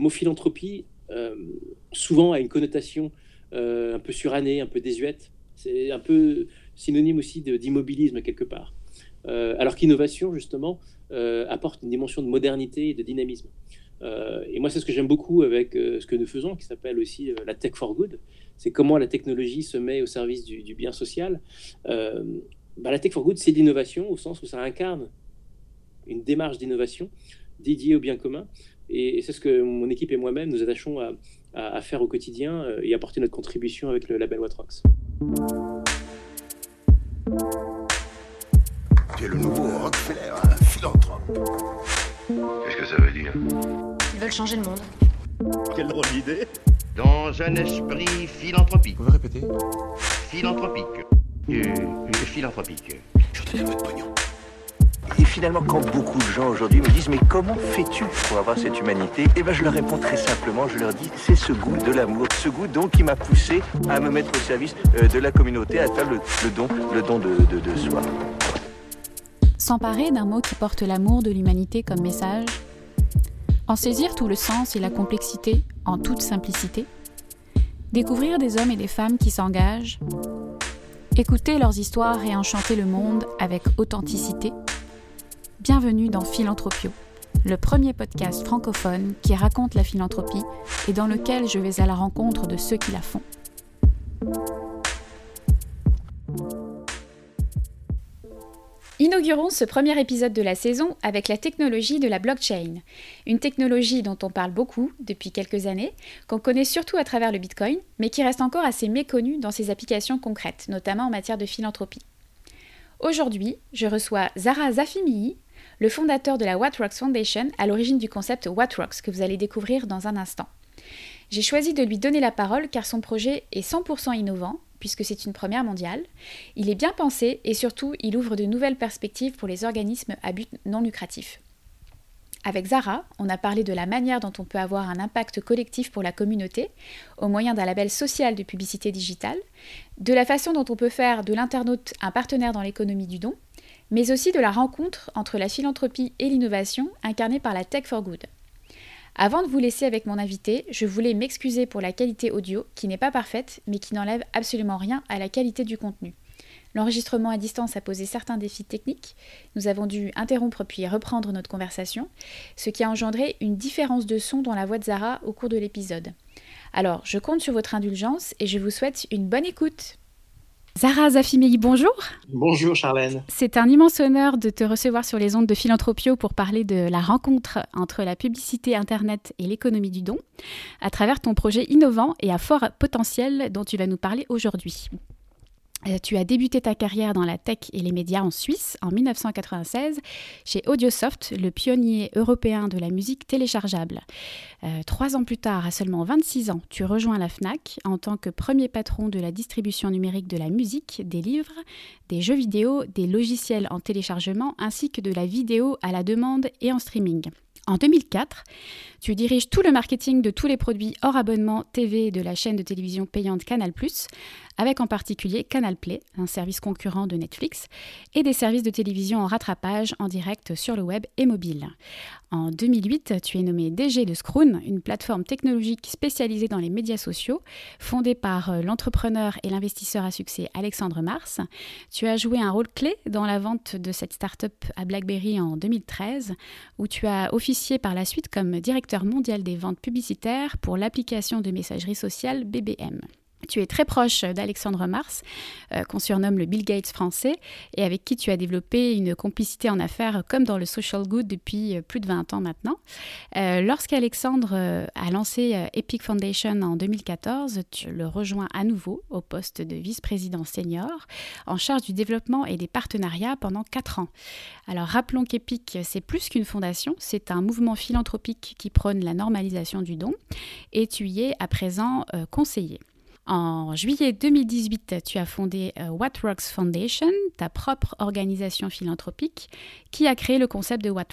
mot philanthropie, souvent, a une connotation un peu surannée, un peu désuète. C'est un peu synonyme aussi d'immobilisme quelque part. alors qu'innovation, justement, apporte une dimension de modernité et de dynamisme. et moi, c'est ce que j'aime beaucoup avec ce que nous faisons, qui s'appelle aussi la Tech for Good. C'est comment la technologie se met au service du, bien social. Bah, la Tech for Good, c'est l'innovation au sens où ça incarne une démarche d'innovation dédiée au bien commun. Et, c'est ce que mon équipe et moi-même nous attachons à, faire au quotidien euh, et apporter notre contribution avec le label Watrox. Tu es le nouveau Rockefeller, un philanthrope. Qu'est-ce que ça veut dire? Ils veulent changer le monde. Quelle drôle d'idée Dans un esprit philanthropique. Vous pouvez répéter? Philanthropique. Euh, euh, philanthropique. Je te donne votre pognon. Et finalement, quand beaucoup de gens aujourd'hui me disent Mais comment fais-tu pour avoir cette humanité? Eh bien, je leur réponds très simplement Je leur dis C'est ce goût de l'amour, ce goût donc qui m'a poussé à me mettre au service euh, de la communauté, à faire le, don, le don de, soi. S'emparer d'un mot qui porte l'amour de l'humanité comme message, en saisir tout le sens et la complexité en toute simplicité, découvrir des hommes et des femmes qui s'engagent, écouter leurs histoires et enchanter le monde avec authenticité Bienvenue dans Philanthropio, le premier podcast francophone qui raconte la philanthropie et dans lequel je vais à la rencontre de ceux qui la font. Inaugurons ce premier épisode de la saison avec la technologie de la blockchain, une technologie dont on parle beaucoup depuis quelques années, qu'on connaît surtout à travers le Bitcoin, mais qui reste encore assez méconnue dans ses applications concrètes, notamment en matière de philanthropie. Aujourd'hui, je reçois Zara Zafimii, le fondateur de la Rocks Foundation, à l'origine du concept Rocks que vous allez découvrir dans un instant. J'ai choisi de lui donner la parole car son projet est 100% innovant, puisque c'est une première mondiale. Il est bien pensé et surtout, il ouvre de nouvelles perspectives pour les organismes à but non lucratif. Avec Zara, on a parlé de la manière dont on peut avoir un impact collectif pour la communauté au moyen d'un label social de publicité digitale, de la façon dont on peut faire de l'internaute un partenaire dans l'économie du don, mais aussi de la rencontre entre la philanthropie et l'innovation incarnée par la Tech for Good. Avant de vous laisser avec mon invité, je voulais m'excuser pour la qualité audio qui n'est pas parfaite mais qui n'enlève absolument rien à la qualité du contenu. L'enregistrement à distance a posé certains défis techniques. Nous avons dû interrompre puis reprendre notre conversation, ce qui a engendré une différence de son dans la voix de Zara au cours de l'épisode. Alors, je compte sur votre indulgence et je vous souhaite une bonne écoute. Zara Zafimei, bonjour. Bonjour Charlène. C'est un immense honneur de te recevoir sur les ondes de Philanthropio pour parler de la rencontre entre la publicité Internet et l'économie du don, à travers ton projet innovant et à fort potentiel dont tu vas nous parler aujourd'hui. Euh, tu as débuté ta carrière dans la tech et les médias en Suisse en 1996 chez Audiosoft, le pionnier européen de la musique téléchargeable. Euh, trois ans plus tard, à seulement 26 ans, tu rejoins la FNAC en tant que premier patron de la distribution numérique de la musique, des livres, des jeux vidéo, des logiciels en téléchargement ainsi que de la vidéo à la demande et en streaming. En 2004, tu diriges tout le marketing de tous les produits hors abonnement TV de la chaîne de télévision payante Canal+, avec en particulier Canal Play, un service concurrent de Netflix, et des services de télévision en rattrapage en direct sur le web et mobile. En 2008, tu es nommé DG de Scroon, une plateforme technologique spécialisée dans les médias sociaux, fondée par euh, l'entrepreneur et l'investisseur à succès Alexandre Mars. Tu as joué un rôle clé dans la vente de cette start-up à BlackBerry en 2013, où tu as officié par la suite comme directeur mondial des ventes publicitaires pour l'application de messagerie sociale BBM. Tu es très proche d'Alexandre Mars, euh, qu'on surnomme le Bill Gates français, et avec qui tu as développé une complicité en affaires comme dans le social good depuis euh, plus de 20 ans maintenant. Euh, Lorsqu'Alexandre a lancé Epic Foundation en 2014, tu le rejoins à nouveau au poste de vice-président senior, en charge du développement et des partenariats pendant 4 ans. Alors rappelons qu'Epic, c'est plus qu'une fondation, c'est un mouvement philanthropique qui prône la normalisation du don, et tu y es à présent conseiller. En juillet 2018, tu as fondé euh, What Foundation, ta propre organisation philanthropique, qui a créé le concept de What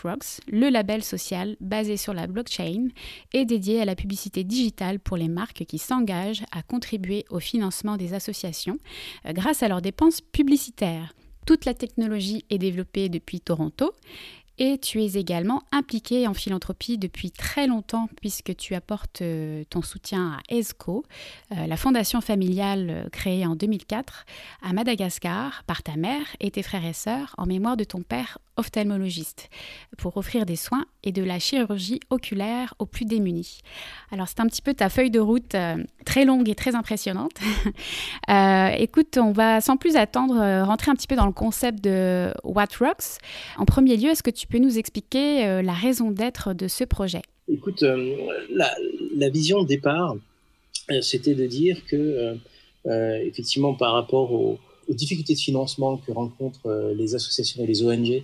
le label social basé sur la blockchain et dédié à la publicité digitale pour les marques qui s'engagent à contribuer au financement des associations euh, grâce à leurs dépenses publicitaires. Toute la technologie est développée depuis Toronto Et tu es également impliqué en philanthropie depuis très longtemps puisque tu apportes euh, ton soutien à ESCO, euh, la fondation familiale euh, créée en 2004 à Madagascar par ta mère et tes frères et sœurs en mémoire de ton père ophtalmologiste pour offrir des soins et de la chirurgie oculaire aux plus démunis. Alors c'est un petit peu ta feuille de route très longue et très impressionnante. écoute, on va sans plus attendre rentrer un petit peu dans le concept de What Rocks. En premier lieu, est-ce que tu peux nous expliquer euh, la raison d'être de ce projet? Écoute, euh, la, vision de départ, euh, c'était de dire que, effectivement, par rapport aux, difficultés de financement que rencontrent les associations et les ONG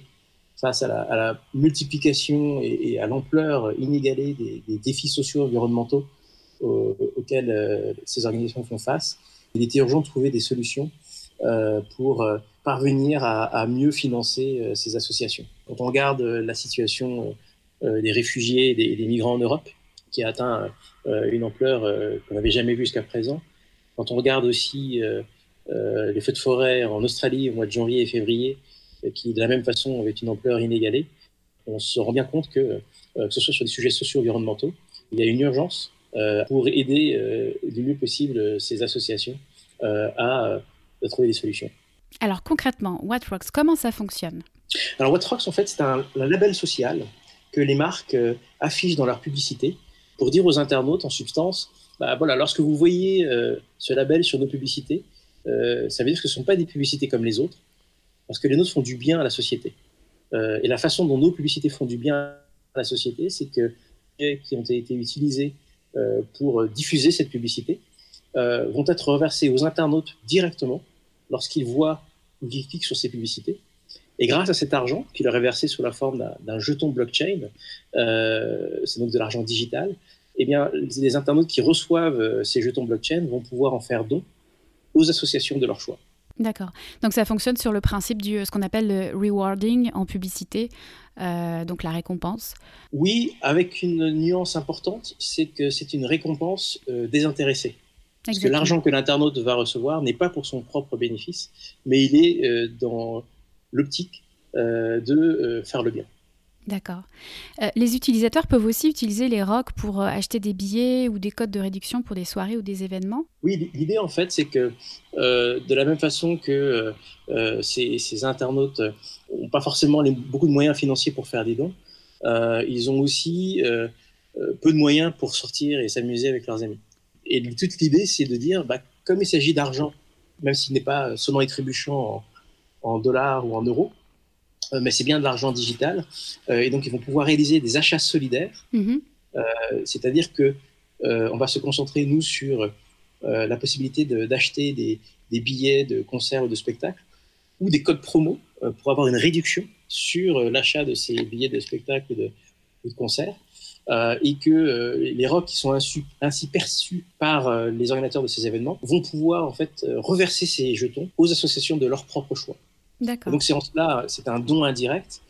face à la, multiplication et, à l'ampleur inégalée des, défis sociaux environnementaux auxquels ces organisations font face, il était urgent de trouver des solutions pour parvenir à, mieux financer euh, ces associations. Quand on regarde euh, la situation euh, des réfugiés et des, migrants en Europe, qui a atteint une ampleur qu'on n'avait jamais vue jusqu'à présent, quand on regarde aussi les feux de forêt en Australie au mois de janvier et février, qui de la même façon avaient une ampleur inégalée, on se rend bien compte que, que ce soit sur des sujets socio-environnementaux, il y a une urgence pour aider du mieux possible ces associations à trouver des solutions. Alors concrètement, What Rocks, comment ça fonctionne? Alors What Rocks, en fait, c'est un, label social que les marques euh, affichent dans leur publicité pour dire aux internautes, en substance, bah, voilà, lorsque vous voyez euh, ce label sur nos publicités, euh, ça veut dire que ce ne sont pas des publicités comme les autres, parce que les nôtres font du bien à la société. et la façon dont nos publicités font du bien à la société, c'est que les qui ont été utilisés pour diffuser cette publicité vont être reversés aux internautes directement lorsqu'ils voient ou qu'ils cliquent sur ces publicités. Et grâce à cet argent qui leur est versé sous la forme d'un jeton blockchain, euh, c'est donc de l'argent digital, eh bien, les internautes qui reçoivent euh, ces jetons blockchain vont pouvoir en faire don aux associations de leur choix. D'accord. Donc ça fonctionne sur le principe du ce qu'on appelle le rewarding en publicité, euh, donc la récompense. Oui, avec une nuance importante, c'est que c'est une récompense désintéressée. Parce que l'argent que l'internaute va recevoir n'est pas pour son propre bénéfice, mais il est euh, dans l'optique euh, de euh, faire le bien. D'accord. les utilisateurs peuvent aussi utiliser les ROC pour acheter des billets ou des codes de réduction pour des soirées ou des événements? Oui, l'idée en fait, c'est que de la même façon que ces, internautes n'ont pas forcément beaucoup de moyens financiers pour faire des dons, ils ont aussi peu de moyens pour sortir et s'amuser avec leurs amis. Et toute l'idée, c'est de dire, bah, comme il s'agit d'argent, même s'il n'est pas seulement et en, dollars ou en euros, euh, mais c'est bien de l'argent digital. Euh, et donc, ils vont pouvoir réaliser des achats solidaires. Mm-hmm. Euh, c'est-à-dire que on va se concentrer, nous, sur la possibilité d'acheter des, des, billets de concerts ou de spectacles ou des codes promo pour avoir une réduction sur l'achat de ces billets de spectacles ou de, de concerts. Euh, et que euh, les rocs qui sont ainsi, perçus par euh, les organisateurs de ces événements vont pouvoir en fait reverser ces jetons aux associations de leur propre choix. Donc c'est en cela, c'est un don indirect,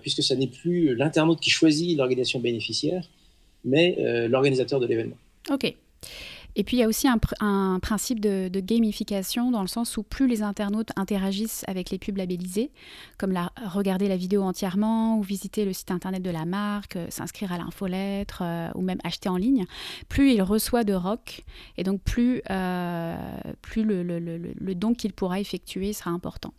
puisque ce n'est plus l'internaute qui choisit l'organisation bénéficiaire, mais l'organisateur de l'événement. Ok. Et puis il y a aussi un, principe de, gamification dans le sens où plus les internautes interagissent avec les pubs labellisées, comme la, regarder la vidéo entièrement ou visiter le site internet de la marque, euh, s'inscrire à l'infolettre euh, ou même acheter en ligne, plus il reçoit de rock et donc plus, euh, plus le, don qu'il pourra effectuer sera important.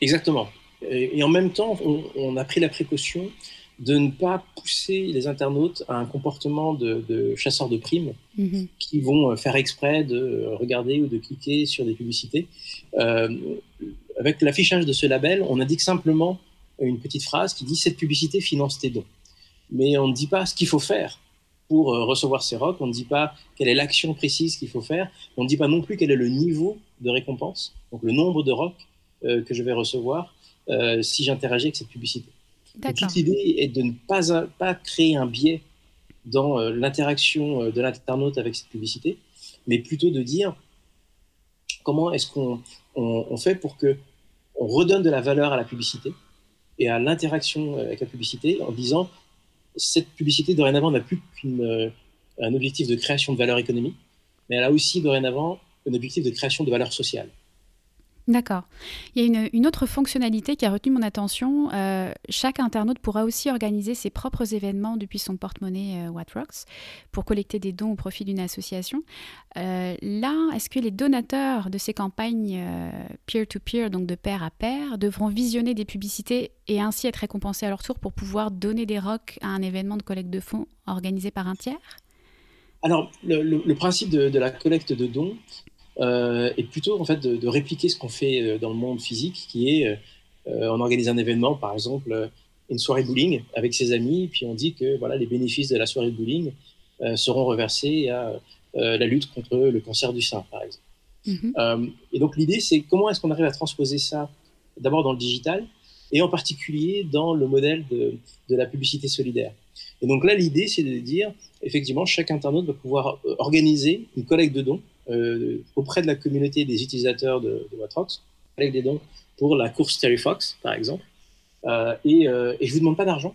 Exactement. Et, en même temps, on a pris la précaution de ne pas pousser les internautes à un comportement de, chasseurs de primes mhm. qui vont euh, faire exprès de euh, regarder ou de cliquer sur des publicités. Euh, avec l'affichage de ce label, on indique simplement une petite phrase qui dit cette publicité finance tes dons. Mais on ne dit pas ce qu'il faut faire pour recevoir ces ROC, on ne dit pas quelle est l'action précise qu'il faut faire, on ne dit pas non plus quel est le niveau de récompense, donc le nombre de ROC que je vais recevoir si j'interagis avec cette publicité. Toute l'idée est de ne pas, pas créer un biais dans euh, l'interaction euh, de l'internaute avec cette publicité, mais plutôt de dire comment est-ce qu'on on, fait pour que on redonne de la valeur à la publicité et à l'interaction euh, avec la publicité en disant cette publicité dorénavant n'a plus qu'un objectif de création de valeur économique, mais elle a aussi dorénavant un objectif de création de valeur sociale. D'accord. Il y a une, autre fonctionnalité qui a retenu mon attention. Euh, chaque internaute pourra aussi organiser ses propres événements depuis son porte-monnaie euh, pour collecter des dons au profit d'une association. Euh, là, est-ce que les donateurs de ces campagnes euh, peer-to-peer, donc de pair à pair, devront visionner des publicités et ainsi être récompensés à leur tour pour pouvoir donner des rocks à un événement de collecte de fonds organisé par un tiers? Alors, le, principe de, la collecte de dons, et plutôt en fait de, de répliquer ce qu'on fait euh, dans le monde physique, qui est euh, on organise un événement, par exemple une soirée bowling avec ses amis, puis on dit que voilà les bénéfices de la soirée bowling seront reversés à la lutte contre le cancer du sein, par exemple. Mm-hmm. et donc l'idée, c'est comment est-ce qu'on arrive à transposer ça d'abord dans le digital et en particulier dans le modèle de, de la publicité solidaire. Et donc là, l'idée, c'est de dire, effectivement, chaque internaute va pouvoir organiser une collecte de dons euh, auprès de la communauté des utilisateurs de, de Watrox, avec des dons pour la course Terry Fox, par exemple. Euh, et, euh, et, je vous demande pas d'argent,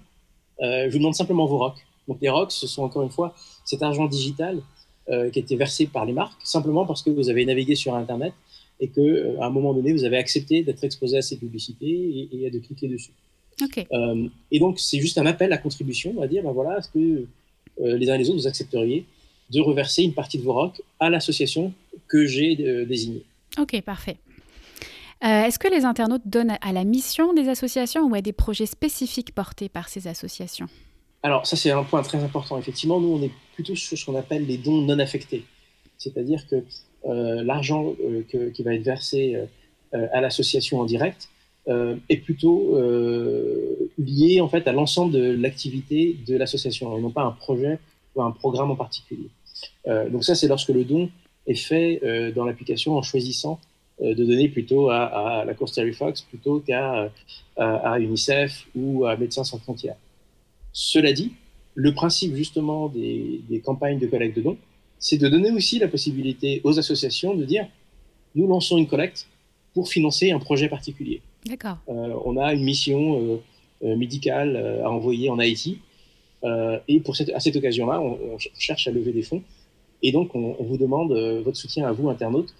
je vous demande simplement vos rocks. Donc les rocks, ce sont encore une fois cet argent digital qui a été versé par les marques, simplement parce que vous avez navigué sur Internet et que euh, à un moment donné, vous avez accepté d'être exposé à ces publicités et, et de cliquer dessus. Okay. et donc c'est juste un appel à contribution, on va dire, ben voilà, est-ce que les uns et les autres vous accepteriez de reverser une partie de vos ROC à l'association que j'ai euh, désignée. Ok, parfait. Euh, Est-ce que les internautes donnent à la mission des associations ou à des projets spécifiques portés par ces associations? Alors, ça, c'est un point très important. Effectivement, nous, on est plutôt sur ce qu'on appelle les dons non affectés. C'est-à-dire que euh, l'argent euh, qui va être versé à l'association en direct est plutôt lié en fait à l'ensemble de l'activité de l'association et non pas un projet ou un programme en particulier. Euh, donc ça, c'est lorsque le don est fait euh, dans l'application en choisissant euh, de donner plutôt à, à la course Terry Fox plutôt qu'à à UNICEF ou à Médecins sans frontières. Cela dit, le principe justement des, des campagnes de collecte de dons, c'est de donner aussi la possibilité aux associations de dire nous lançons une collecte pour financer un projet particulier. D'accord. Euh, on a une mission euh, médicale à envoyer en Haïti et pour cette, à cette occasion-là, on, cherche à lever des fonds. Et donc, on, vous demande euh, votre soutien à vous, internautes.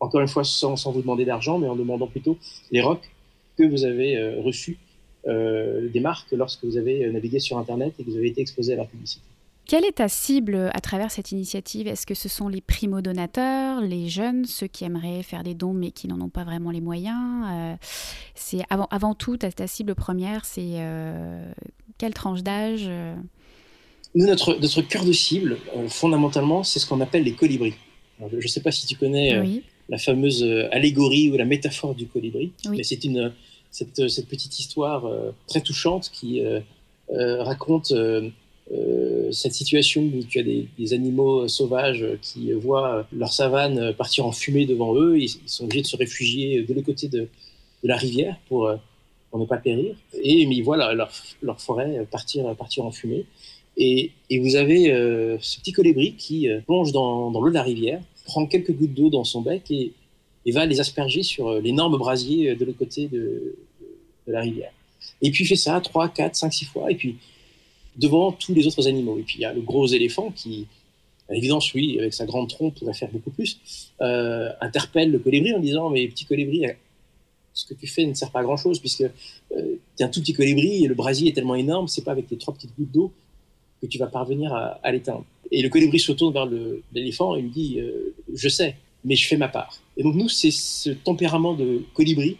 Encore une fois, sans, sans vous demander d'argent, mais en demandant plutôt les ROC que vous avez euh, reçus euh, des marques lorsque vous avez navigué sur Internet et que vous avez été exposé à la publicité. Quelle est ta cible à travers cette initiative? Est-ce que ce sont les primo-donateurs, les jeunes, ceux qui aimeraient faire des dons mais qui n'en ont pas vraiment les moyens? Euh, C'est avant, avant tout ta, ta cible première, c'est euh, quelle tranche d'âge euh? Nous, notre, notre cœur de cible, euh, fondamentalement, c'est ce qu'on appelle les colibris. Alors, je ne sais pas si tu connais oui. la fameuse allégorie ou la métaphore du colibri, Oui. mais c'est une cette, cette petite histoire très touchante qui raconte cette situation où tu as des, animaux sauvages qui voient leur savane partir en fumée devant eux, ils, ils sont obligés de se réfugier de l'autre côté de, la rivière pour, ne pas périr, et mais ils voient leur, forêt partir, partir en fumée. Et, vous avez euh, ce petit colibri qui euh, plonge dans, l'eau de la rivière, prend quelques gouttes d'eau dans son bec et, va les asperger sur l'énorme brasier de l'autre côté de, de, la rivière. Et puis il fait ça 3, 4, 5, 6 fois, et puis devant tous les autres animaux. Et puis il y a le gros éléphant qui, à l'évidence, oui, avec sa grande trompe, pourrait faire beaucoup plus, euh, interpelle le colibri en disant Mais petit colibri, ce que tu fais ne sert pas à grand chose, puisque euh, tu es un tout petit colibri et le brasier est tellement énorme, c'est pas avec tes trois petites gouttes d'eau que tu vas parvenir à, l'éteindre. Et le colibri se tourne vers l'éléphant et lui dit euh, Je sais, mais je fais ma part. Et donc, nous, c'est ce tempérament de colibri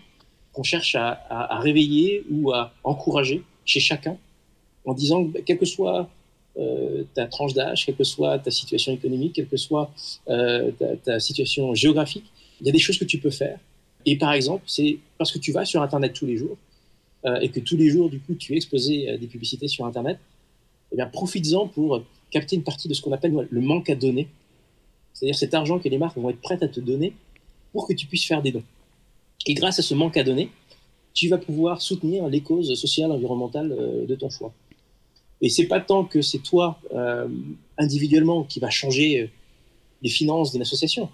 qu'on cherche à réveiller ou à encourager chez chacun en disant que quelle que soit euh, ta tranche d'âge, quelle que soit ta situation économique, quelle que soit euh, ta, situation géographique, il y a des choses que tu peux faire. Et par exemple, c'est parce que tu vas sur Internet tous les jours euh, et que tous les jours, du coup, tu es exposé à des publicités sur Internet, eh bien, profites-en pour capter une partie de ce qu'on appelle le manque à donner. C'est-à-dire cet argent que les marques vont être prêtes à te donner pour que tu puisses faire des dons. Et grâce à ce manque à donner, tu vas pouvoir soutenir les causes sociales, environnementales de ton choix. Et c'est pas tant que c'est toi euh, individuellement qui va changer euh, les finances d'une association,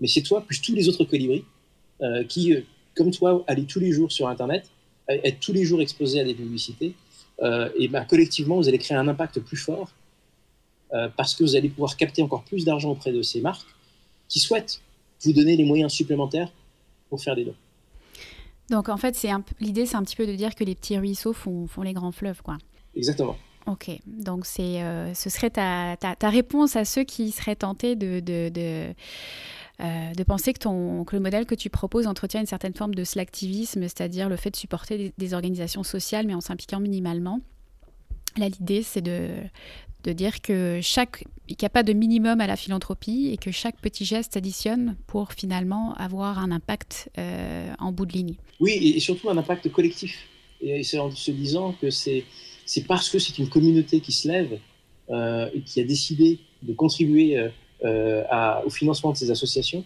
mais c'est toi plus tous les autres colibris euh, qui, comme toi, allez tous les jours sur Internet, être tous les jours exposés à des publicités, euh, et ben, collectivement, vous allez créer un impact plus fort parce que vous allez pouvoir capter encore plus d'argent auprès de ces marques qui souhaitent vous donner les moyens supplémentaires pour faire des dons. Donc en fait, l'idée, c'est un petit peu de dire que les petits ruisseaux font, font les grands fleuves, quoi. Exactement. Ok, donc euh, ce serait ta, réponse à ceux qui seraient tentés de, euh, penser que, le modèle que tu proposes entretient une certaine forme de slacktivisme, c'est-à-dire le fait de supporter des, organisations sociales mais en s'impliquant minimalement. Là, l'idée, c'est de, dire qu'il n'y a pas de minimum à la philanthropie et que chaque petit geste s'additionne pour finalement avoir un impact euh, en bout de ligne. Oui, et surtout un impact collectif. Et c'est en se disant que c'est c'est parce que c'est une communauté qui se lève euh, et qui a décidé de contribuer euh, euh, à- au financement de ces associations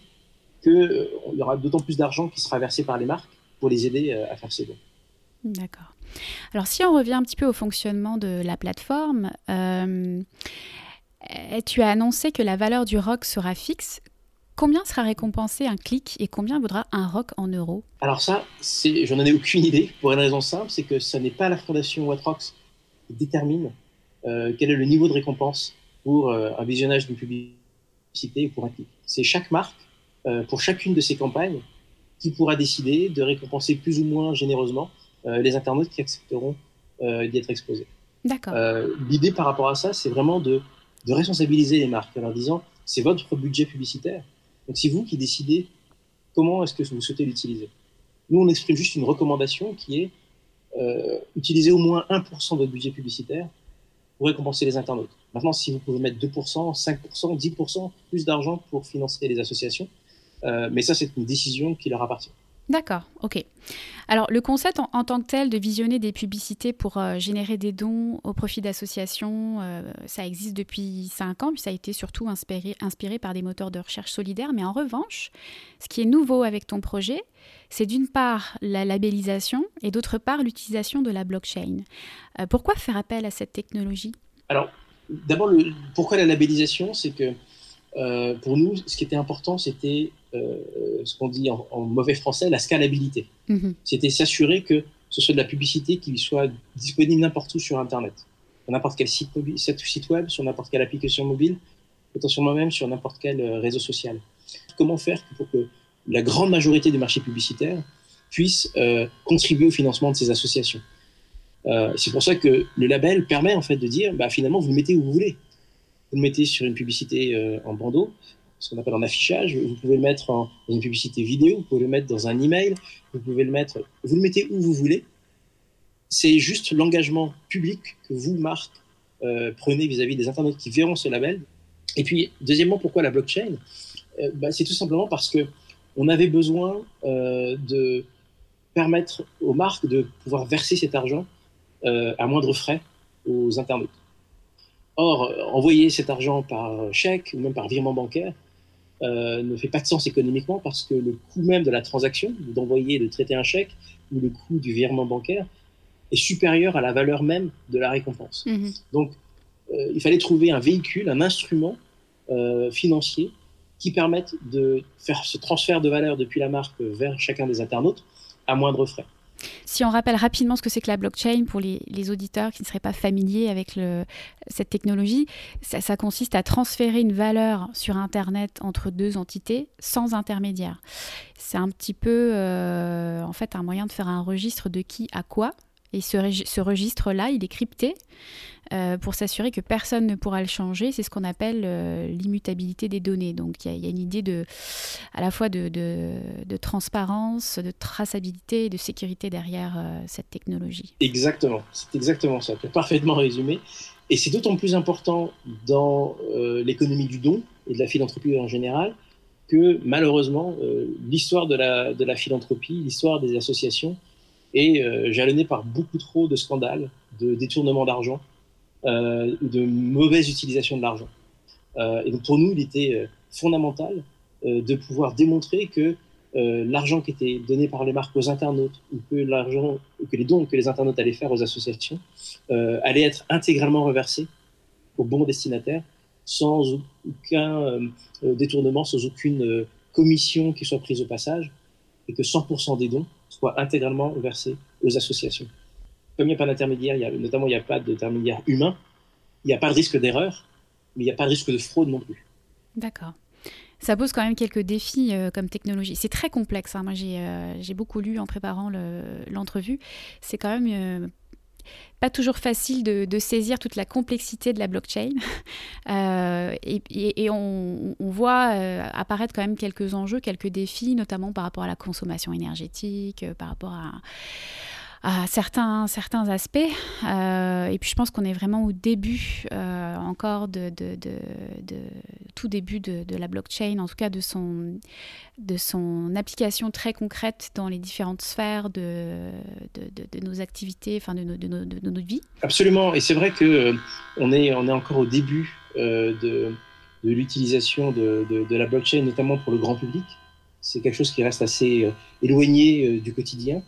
qu'il y aura d'autant plus d'argent qui sera versé par les marques pour les aider à faire ces dons. D'accord. Alors si on revient un petit peu au fonctionnement de la plateforme, tu as annoncé que la valeur du ROC sera fixe. Combien sera récompensé un clic et combien vaudra un ROC en euros? Alors ça, j'en ai aucune idée pour une raison simple, c'est que ce n'est pas la fondation Watrox détermine euh, quel est le niveau de récompense pour euh, un visionnage d'une publicité ou pour un clic. C'est chaque marque, euh, pour chacune de ses campagnes, qui pourra décider de récompenser plus ou moins généreusement les internautes qui accepteront d'y être exposés. D'accord. L'idée par rapport à ça, c'est vraiment de, de responsabiliser les marques en leur disant c'est votre budget publicitaire. Donc c'est vous qui décidez comment est-ce que vous souhaitez l'utiliser. Nous, on exprime juste une recommandation qui est euh, utiliser au moins 1% de votre budget publicitaire pour récompenser les internautes. Maintenant, si vous pouvez mettre 2%, 5%, 10% plus d'argent pour financer les associations, euh, mais ça, c'est une décision qui leur appartient. D'accord, ok. Alors le concept en, tant que tel de visionner des publicités pour euh, générer des dons au profit d'associations, euh, ça existe depuis 5 ans, puis ça a été surtout inspiré, par des moteurs de recherche solidaires. Mais en revanche, ce qui est nouveau avec ton projet, c'est d'une part la labellisation et d'autre part l'utilisation de la blockchain. Euh, pourquoi faire appel à cette technologie? Alors, d'abord, pourquoi la labellisation? C'est que euh, pour nous, ce qui était important, c'était euh, ce qu'on dit en, en mauvais français, la scalabilité. Mhm. C'était s'assurer que ce soit de la publicité qui soit disponible n'importe où sur Internet, sur n'importe quel site, web, sur n'importe quelle application mobile, potentiellement même sur n'importe quel euh, réseau social. Comment faire pour que la grande majorité des marchés publicitaires puissent euh, contribuer au financement de ces associations? Euh, C'est pour ça que le label permet en fait de dire, bah, finalement, vous le mettez où vous voulez. Vous le mettez sur une publicité euh, en bandeau, ce qu'on appelle en affichage. Vous pouvez le mettre dans une publicité vidéo, vous pouvez le mettre dans un email, vous pouvez le mettre, vous le mettez où vous voulez. C'est juste l'engagement public que vous, marque, euh, prenez vis-à-vis des internautes qui verront ce label. Et puis, deuxièmement, pourquoi la blockchain? Euh, bah, C'est tout simplement parce que on avait besoin de permettre aux marques de pouvoir verser cet argent à moindre frais aux internautes. Or, euh, envoyer cet argent par chèque ou même par virement bancaire euh, ne fait pas de sens économiquement parce que le coût même de la transaction, d'envoyer, de traiter un chèque, ou le coût du virement bancaire est supérieur à la valeur même de la récompense. Mhm. Donc, euh, il fallait trouver un véhicule, un instrument euh, financier qui permette de faire ce transfert de valeur depuis la marque vers chacun des internautes à moindre frais. Si on rappelle rapidement ce que c'est que la blockchain pour les, auditeurs qui ne seraient pas familiers avec cette technologie, ça, ça consiste à transférer une valeur sur Internet entre deux entités sans intermédiaire. C'est un petit peu euh, en fait un moyen de faire un registre de qui à quoi. Et ce, regi- ce registre-là, il est crypté euh, pour s'assurer que personne ne pourra le changer. C'est ce qu'on appelle euh, l'immutabilité des données. Donc il y, a- une idée de, à la fois de, transparence, de traçabilité et de sécurité derrière euh, cette technologie. Exactement, c'est exactement ça, tu as parfaitement résumé. Et c'est d'autant plus important dans l'économie du don et de la philanthropie en général que malheureusement, l'histoire de la philanthropie, l'histoire des associations est euh, jalonnée par beaucoup trop de scandales, de détournement d'argent, euh, de mauvaise utilisation de l'argent. Euh, et donc pour nous, il était euh, fondamental de pouvoir démontrer que l'argent qui était donné par les marques aux internautes ou que que les dons que les internautes allaient faire aux associations allaient être intégralement reversés au bon destinataire sans aucun détournement, sans aucune commission qui soit prise au passage et que 100% des dons soient intégralement versés aux associations. Comme il n'y a pas d'intermédiaire, notamment il n'y a pas d'intermédiaire humain, il n'y a pas de risque d'erreur, mais il n'y a pas de risque de fraude non plus. D'accord. Ça pose quand même quelques défis comme technologie. C'est très complexe. Hein. Moi, j'ai beaucoup lu en préparant l'entrevue. C'est quand même pas toujours facile de, saisir toute la complexité de la blockchain. Euh, et, on, voit euh, apparaître quand même quelques enjeux, quelques défis, notamment par rapport à la consommation énergétique, euh, par rapport à à certains, certains aspects. Euh, et puis je pense qu'on est vraiment au début euh, encore de, tout début de, la blockchain, en tout cas de son, de son application très concrète dans les différentes sphères de, nos activités, enfin de, de, notre vie. Absolument, et c'est vrai que euh, on est, on est encore au début de, l'utilisation de, la blockchain, notamment pour le grand public. C'est quelque chose qui reste assez éloigné du quotidien.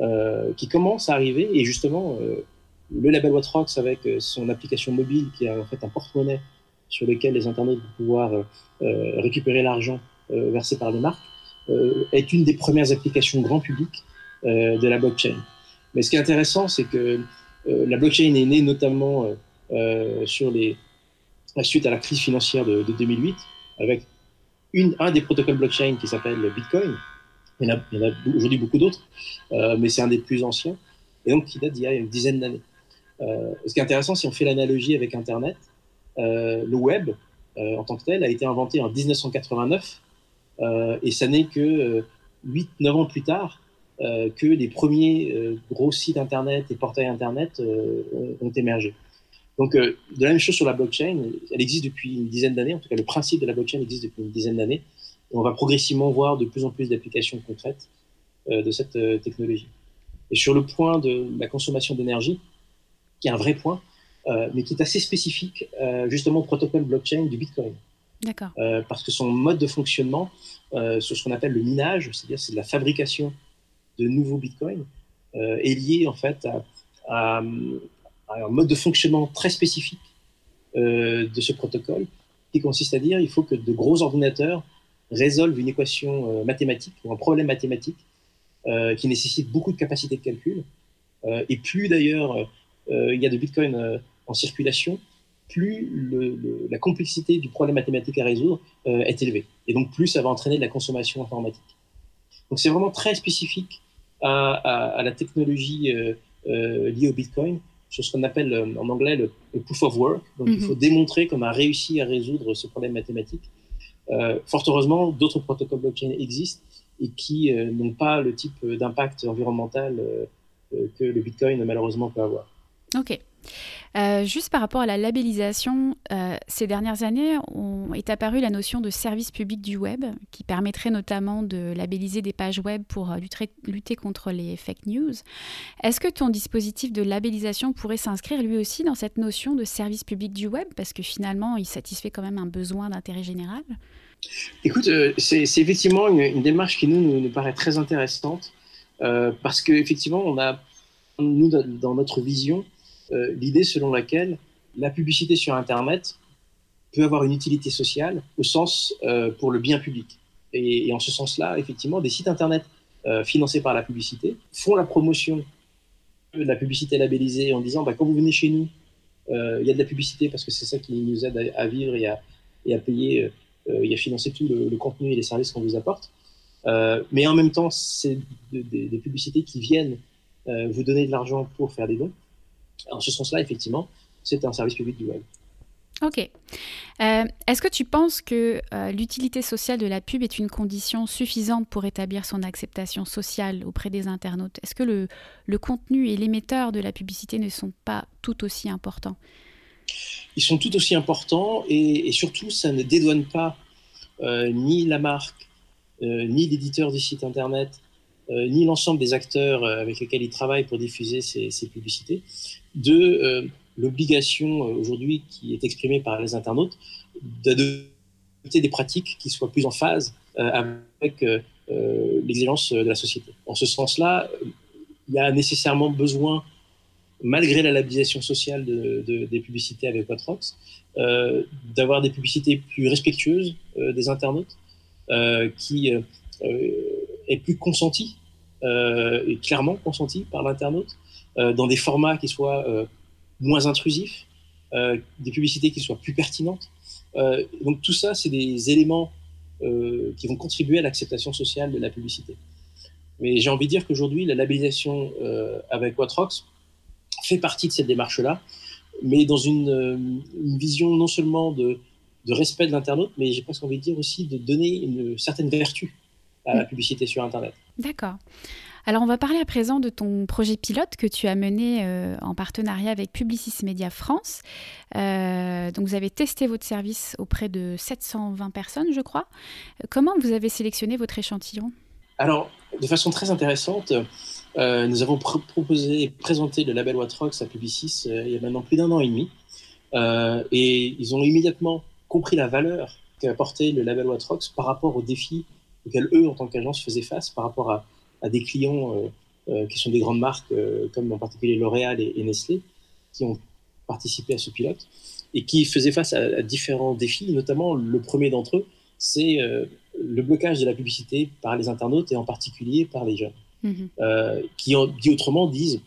Euh, qui commence à arriver. Et justement, euh, le label Watrox, avec euh, son application mobile, qui est en fait un porte-monnaie sur lequel les internautes vont pouvoir récupérer l'argent versé par les marques, est une des premières applications grand public de la blockchain. Mais ce qui est intéressant, c'est que la blockchain est née notamment sur les, suite à la crise financière de, de 2008, avec un des protocoles blockchain qui s'appelle Bitcoin, il y en a, aujourd'hui beaucoup d'autres, euh, mais c'est un des plus anciens, et donc qui date d'il y a une dizaine d'années. Euh, ce qui est intéressant, si on fait l'analogie avec Internet, euh, le web, en tant que tel, a été inventé en 1989, et ça n'est que 8-9 ans plus tard que les premiers gros sites Internet et portails Internet ont, émergé. Donc, de la même chose sur la blockchain, elle existe depuis une dizaine d'années, en tout cas le principe de la blockchain existe depuis une dizaine d'années, on va progressivement voir de plus en plus d'applications concrètes euh, de cette euh, technologie. Et sur le point de la consommation d'énergie, qui est un vrai point, euh, mais qui est assez spécifique justement au protocole blockchain du Bitcoin. D'accord. parce que son mode de fonctionnement, sur ce qu'on appelle le minage, c'est-à-dire c'est de la fabrication de nouveaux Bitcoins, est lié en fait à, un mode de fonctionnement très spécifique de ce protocole, qui consiste à dire il faut que de gros ordinateurs résolvent une équation euh, mathématique ou un problème mathématique euh, qui nécessite beaucoup de capacité de calcul. Euh, et plus d'ailleurs il y a de Bitcoin en circulation, plus la complexité du problème mathématique à résoudre est élevée. Et donc plus ça va entraîner de la consommation informatique. Donc c'est vraiment très spécifique à, la technologie liée au Bitcoin, sur ce qu'on appelle en anglais le, proof of work. Donc il mhm. faut démontrer qu'on a réussi à résoudre ce problème mathématique. Euh, fort heureusement, d'autres protocoles blockchain existent et qui euh, n'ont pas le type d'impact environnemental euh, que le Bitcoin malheureusement peut avoir. Ok. juste par rapport à la labellisation, ces dernières années est apparue la notion de service public du web, qui permettrait notamment de labelliser des pages web pour lutter, lutter contre les fake news. Est-ce que ton dispositif de labellisation pourrait s'inscrire lui aussi dans cette notion de service public du web, parce que finalement il satisfait quand même un besoin d'intérêt général Écoute, euh, c'est effectivement une, démarche qui nous, nous, paraît très intéressante euh, parce qu'effectivement, on a, nous, dans notre vision, euh, l'idée selon laquelle la publicité sur Internet peut avoir une utilité sociale au sens pour le bien public. Et, en ce sens-là, effectivement, des sites Internet financés par la publicité font la promotion de la publicité labellisée en disant bah, quand vous venez chez nous, il y a de la publicité parce que c'est ça qui nous aide à, vivre et à, payer il a financé tout le, contenu et les services qu'on vous apporte. Euh, mais en même temps, c'est des publicités qui viennent euh, vous donner de l'argent pour faire des dons. En ce sens-là, effectivement, c'est un service public du web. Ok. Est-ce que tu penses que l'utilité sociale de la pub est une condition suffisante pour établir son acceptation sociale auprès des internautes? Est-ce que le, contenu et l'émetteur de la publicité ne sont pas tout aussi importants? Ils sont tout aussi importants et, surtout, ça ne dédouane pas euh, ni la marque, euh, ni l'éditeur du site internet, euh, ni l'ensemble des acteurs avec lesquels ils travaillent pour diffuser ces, publicités, de l'obligation aujourd'hui qui est exprimée par les internautes d'adopter des pratiques qui soient plus en phase avec l'exigence de la société. En ce sens-là, il y a nécessairement besoin malgré la labellisation sociale de, des publicités avec Watrox, euh, d'avoir des publicités plus respectueuses euh, des internautes, euh, qui est plus consentie, et clairement consentie par l'internaute, dans des formats qui soient moins intrusifs, des publicités qui soient plus pertinentes. donc tout ça, c'est des éléments qui vont contribuer à l'acceptation sociale de la publicité. Mais j'ai envie de dire qu'aujourd'hui, la labellisation avec Watrox fait partie de cette démarche-là, mais dans une, euh, une, vision non seulement de, de respect de l'internaute, mais j'ai presque envie de dire aussi de donner une certaine vertu à la publicité sur Internet. D'accord. Alors on va parler à présent de ton projet pilote que tu as mené euh, en partenariat avec Publicis Media France. Euh, donc vous avez testé votre service auprès de 720 personnes, je crois. Comment vous avez sélectionné votre échantillon? Alors, de façon très intéressante, euh, nous avons pr proposé et présenté le label Watrox à Publicis euh, il y a maintenant plus d'un an et demi. Euh, et ils ont immédiatement compris la valeur qu'apportait le label Watrox par rapport aux défis auxquels eux, en tant qu'agence, faisaient face par rapport à des clients euh, euh, qui sont des grandes marques, comme en particulier L'Oréal et, et, Nestlé, qui ont participé à ce pilote et qui faisaient face à, à différents défis, notamment le premier d'entre eux, c'est le blocage de la publicité par les internautes et en particulier par les jeunes, mmh. euh, qui, en, dit autrement, disent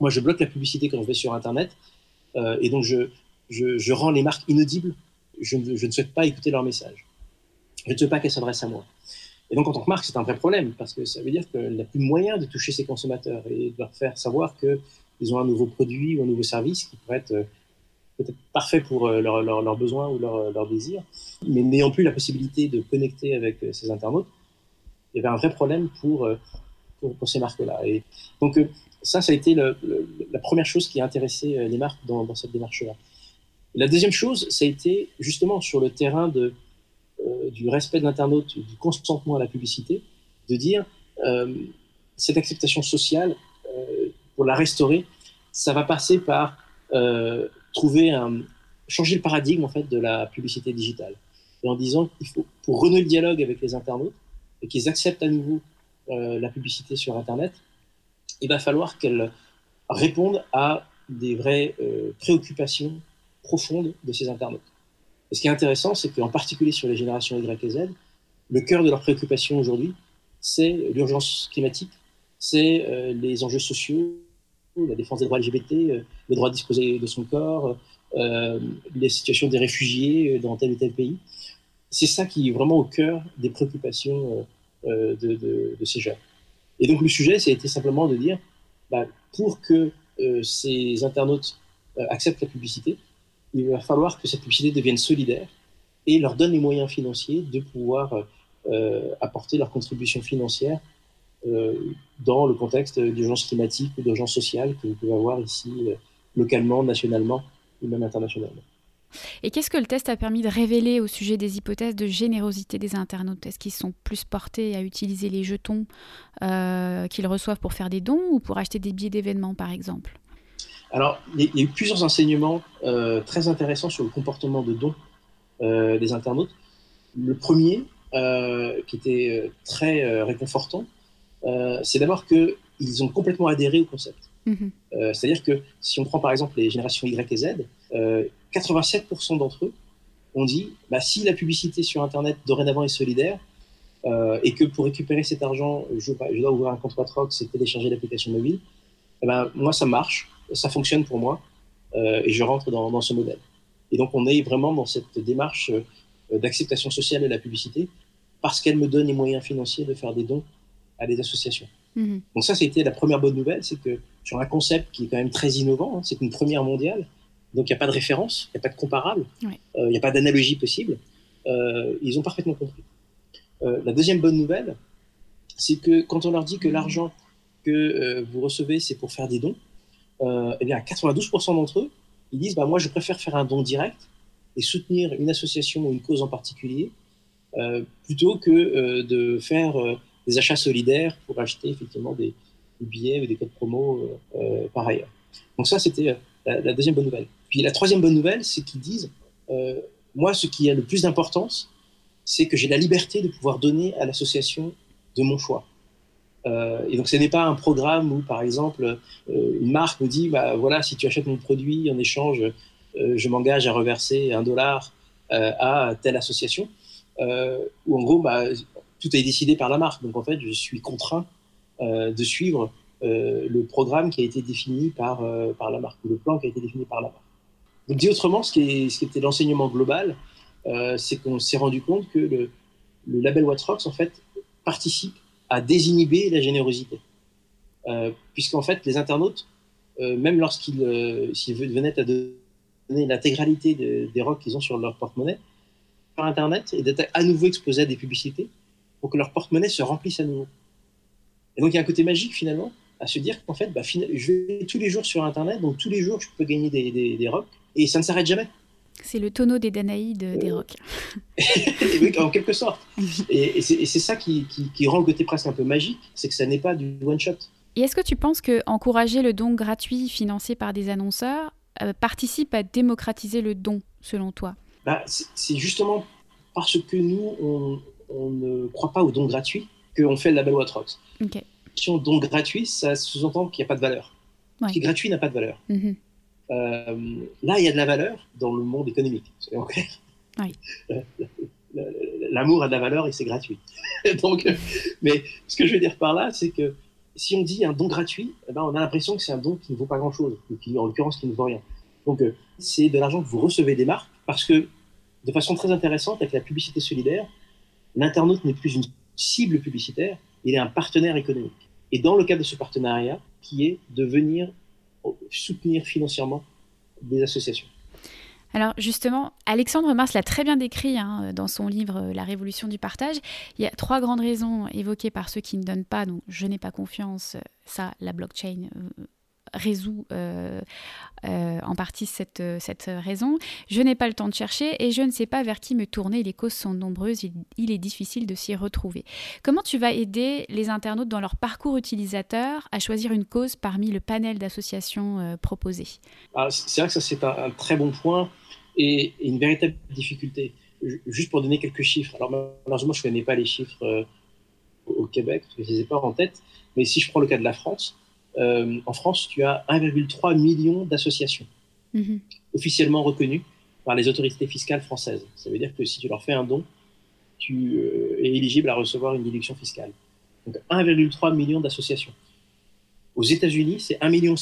Moi, je bloque la publicité quand je vais sur Internet, euh, et donc je, je, rends les marques inaudibles. Je ne, souhaite pas écouter leur message. Je ne souhaite pas qu'elles s'adressent à moi. Et donc, en tant que marque, c'est un vrai problème parce que ça veut dire qu'elle n'a plus moyen de toucher ses consommateurs et de leur faire savoir qu'ils ont un nouveau produit ou un nouveau service qui pourrait être euh, peut-être parfait pour leurs leur, besoins ou leurs leur désirs, mais n'ayant plus la possibilité de connecter avec ces internautes, il y avait un vrai problème pour, pour, ces marques-là. Donc, ça, ça a été la première chose qui a intéressé les marques dans, cette démarche-là. La deuxième chose, ça a été justement sur le terrain euh, du respect de l'internaute, du consentement à la publicité, de dire euh, cette acceptation sociale, euh, pour la restaurer, ça va passer par euh, trouver un, changer le paradigme en fait de la publicité digitale, et en disant qu'il faut pour renouer le dialogue avec les internautes et qu'ils acceptent à nouveau euh, la publicité sur Internet, il va falloir qu'elle réponde à des vraies euh, préoccupations profondes de ces internautes. Et ce qui est intéressant, c'est qu'en particulier sur les générations Y et Z, le cœur de leurs préoccupations aujourd'hui, c'est l'urgence climatique, c'est euh, les enjeux sociaux, la défense des droits LGBT, euh, le droit de disposer de son corps, euh, les situations des réfugiés dans tel ou tel pays. C'est ça qui est vraiment au cœur des préoccupations de, de, ces jeunes. Et donc le sujet, c'était simplement de dire, bah, pour que ces internautes acceptent la publicité, il va falloir que cette publicité devienne solidaire et leur donne les moyens financiers de pouvoir euh, apporter leur contribution financière euh, dans le contexte d'urgence climatique ou d'urgence sociale que vous pouvez avoir ici euh, localement, nationalement ou même internationalement. Et qu'est-ce que le test a permis de révéler au sujet des hypothèses de générosité des internautes? Est-ce qu'ils sont plus portés à utiliser les jetons euh, qu'ils reçoivent pour faire des dons ou pour acheter des billets d'événements, par exemple? Alors, il y a eu plusieurs enseignements euh, très intéressants sur le comportement de don euh, des internautes. Le premier, qui était très réconfortant, c'est d'abord qu'ils ont complètement adhéré au concept. Mm -hmm. C'est-à-dire que si on prend par exemple les générations Y et Z, 87% d'entre eux ont dit bah, si la publicité sur Internet dorénavant est solidaire, et que pour récupérer cet argent, je, je dois ouvrir un compte Watrox et télécharger l'application mobile, eh ben, moi ça marche ça fonctionne pour moi euh, et je rentre dans, ce modèle. Et donc on est vraiment dans cette démarche euh, d'acceptation sociale de la publicité parce qu'elle me donne les moyens financiers de faire des dons à des associations. Mmh. Donc ça, c'était la première bonne nouvelle, c'est que sur un concept qui est quand même très innovant, hein, c'est une première mondiale, donc il n'y a pas de référence, il n'y a pas de comparable, il ouais. n'y euh, a pas d'analogie possible. Euh, ils ont parfaitement compris. Euh, la deuxième bonne nouvelle, c'est que quand on leur dit que l'argent que euh, vous recevez, c'est pour faire des dons, euh, eh bien, 92% d'entre eux, ils disent bah, Moi, je préfère faire un don direct et soutenir une association ou une cause en particulier euh, plutôt que euh, de faire euh, des achats solidaires pour acheter effectivement des, billets ou des codes promo euh, par ailleurs. Donc, ça, c'était la, la, deuxième bonne nouvelle. Puis, la troisième bonne nouvelle, c'est qu'ils disent Moi, ce qui a le plus d'importance, c'est que j'ai la liberté de pouvoir donner à l'association de mon choix. Euh, et donc, ce n'est pas un programme où, par exemple, euh, une marque me dit, bah, voilà, si tu achètes mon produit, en échange, euh, je m'engage à reverser un dollar à telle association. où, en gros, bah, tout est décidé par la marque. Donc, en fait, je suis contraint de suivre le programme qui a été défini par, par la marque, ou le plan qui a été défini par la marque. Donc, dit autrement, ce qui, est, ce qui était l'enseignement global, c'est qu'on s'est rendu compte que le, le label Watrox, en fait, participe à désinhiber la générosité. Euh, Puisqu'en fait, les internautes, euh, même lorsqu'ils euh, venaient à donner l'intégralité de- des rocks qu'ils ont sur leur porte-monnaie, sur Internet, et d'être à nouveau exposés à des publicités pour que leur porte-monnaie se remplisse à nouveau. Et donc, il y a un côté magique, finalement, à se dire qu'en fait, bah, je vais tous les jours sur Internet, donc tous les jours, je peux gagner des, des, des rocks, et ça ne s'arrête jamais. C'est le tonneau des Danaïdes euh, des oui, en quelque sorte. Et, et c'est ça qui, qui- qui rend le côté presque un peu magique, c'est que ça n'est pas du one-shot. Et est-ce que tu penses que encourager le don gratuit financé par des annonceurs euh, participe à démocratiser le don, selon toi? Bah, c'est justement parce que nous, on, on ne croit pas au don gratuit qu'on fait le label Watrox. Ok. Si on don gratuit, ça sous-entend qu'il n'y a pas de valeur. Ouais. Ce qui est gratuit n'a pas de valeur. Mhm. Euh, là, il y a de la valeur dans le monde économique, soyons clairs. Oui. L'amour a de la valeur et c'est gratuit. Donc, euh, mais ce que je veux dire par là, c'est que si on dit un don gratuit, eh ben, on a l'impression que c'est un don qui ne vaut pas grand-chose, ou qui, en l'occurrence, qui ne vaut rien. Donc, euh, c'est de l'argent que vous recevez des marques, parce que, de façon très intéressante, avec la publicité solidaire, l'internaute n'est plus une cible publicitaire, il est un partenaire économique. Et dans le cadre de ce partenariat, qui est de venir soutenir financièrement des associations. Alors justement, Alexandre Mars l'a très bien décrit hein, dans son livre La révolution du partage. Il y a trois grandes raisons évoquées par ceux qui ne donnent pas, donc je n'ai pas confiance, ça la blockchain euh, résout euh, euh, en partie cette, euh, cette raison. Je n'ai pas le temps de chercher et je ne sais pas vers qui me tourner. Les causes sont nombreuses, il, est difficile de s'y retrouver. Comment tu vas aider les internautes dans leur parcours utilisateur à choisir une cause parmi le panel d'associations euh, proposées? Alors, c'est vrai que ça, c'est un, très bon point et, une véritable difficulté. Ju- Juste pour donner quelques chiffres. Alors, malheureusement, je ne connais pas les chiffres au Québec, je ne les ai pas en tête, mais si je prends le cas de la France, euh, en France, tu as 1,3 million d'associations Mhm. officiellement reconnues par les autorités fiscales françaises. Ça veut dire que si tu leur fais un don, tu euh, es éligible à recevoir une déduction fiscale. Donc 1,3 million d'associations. Aux États-Unis, c'est 1,6 million.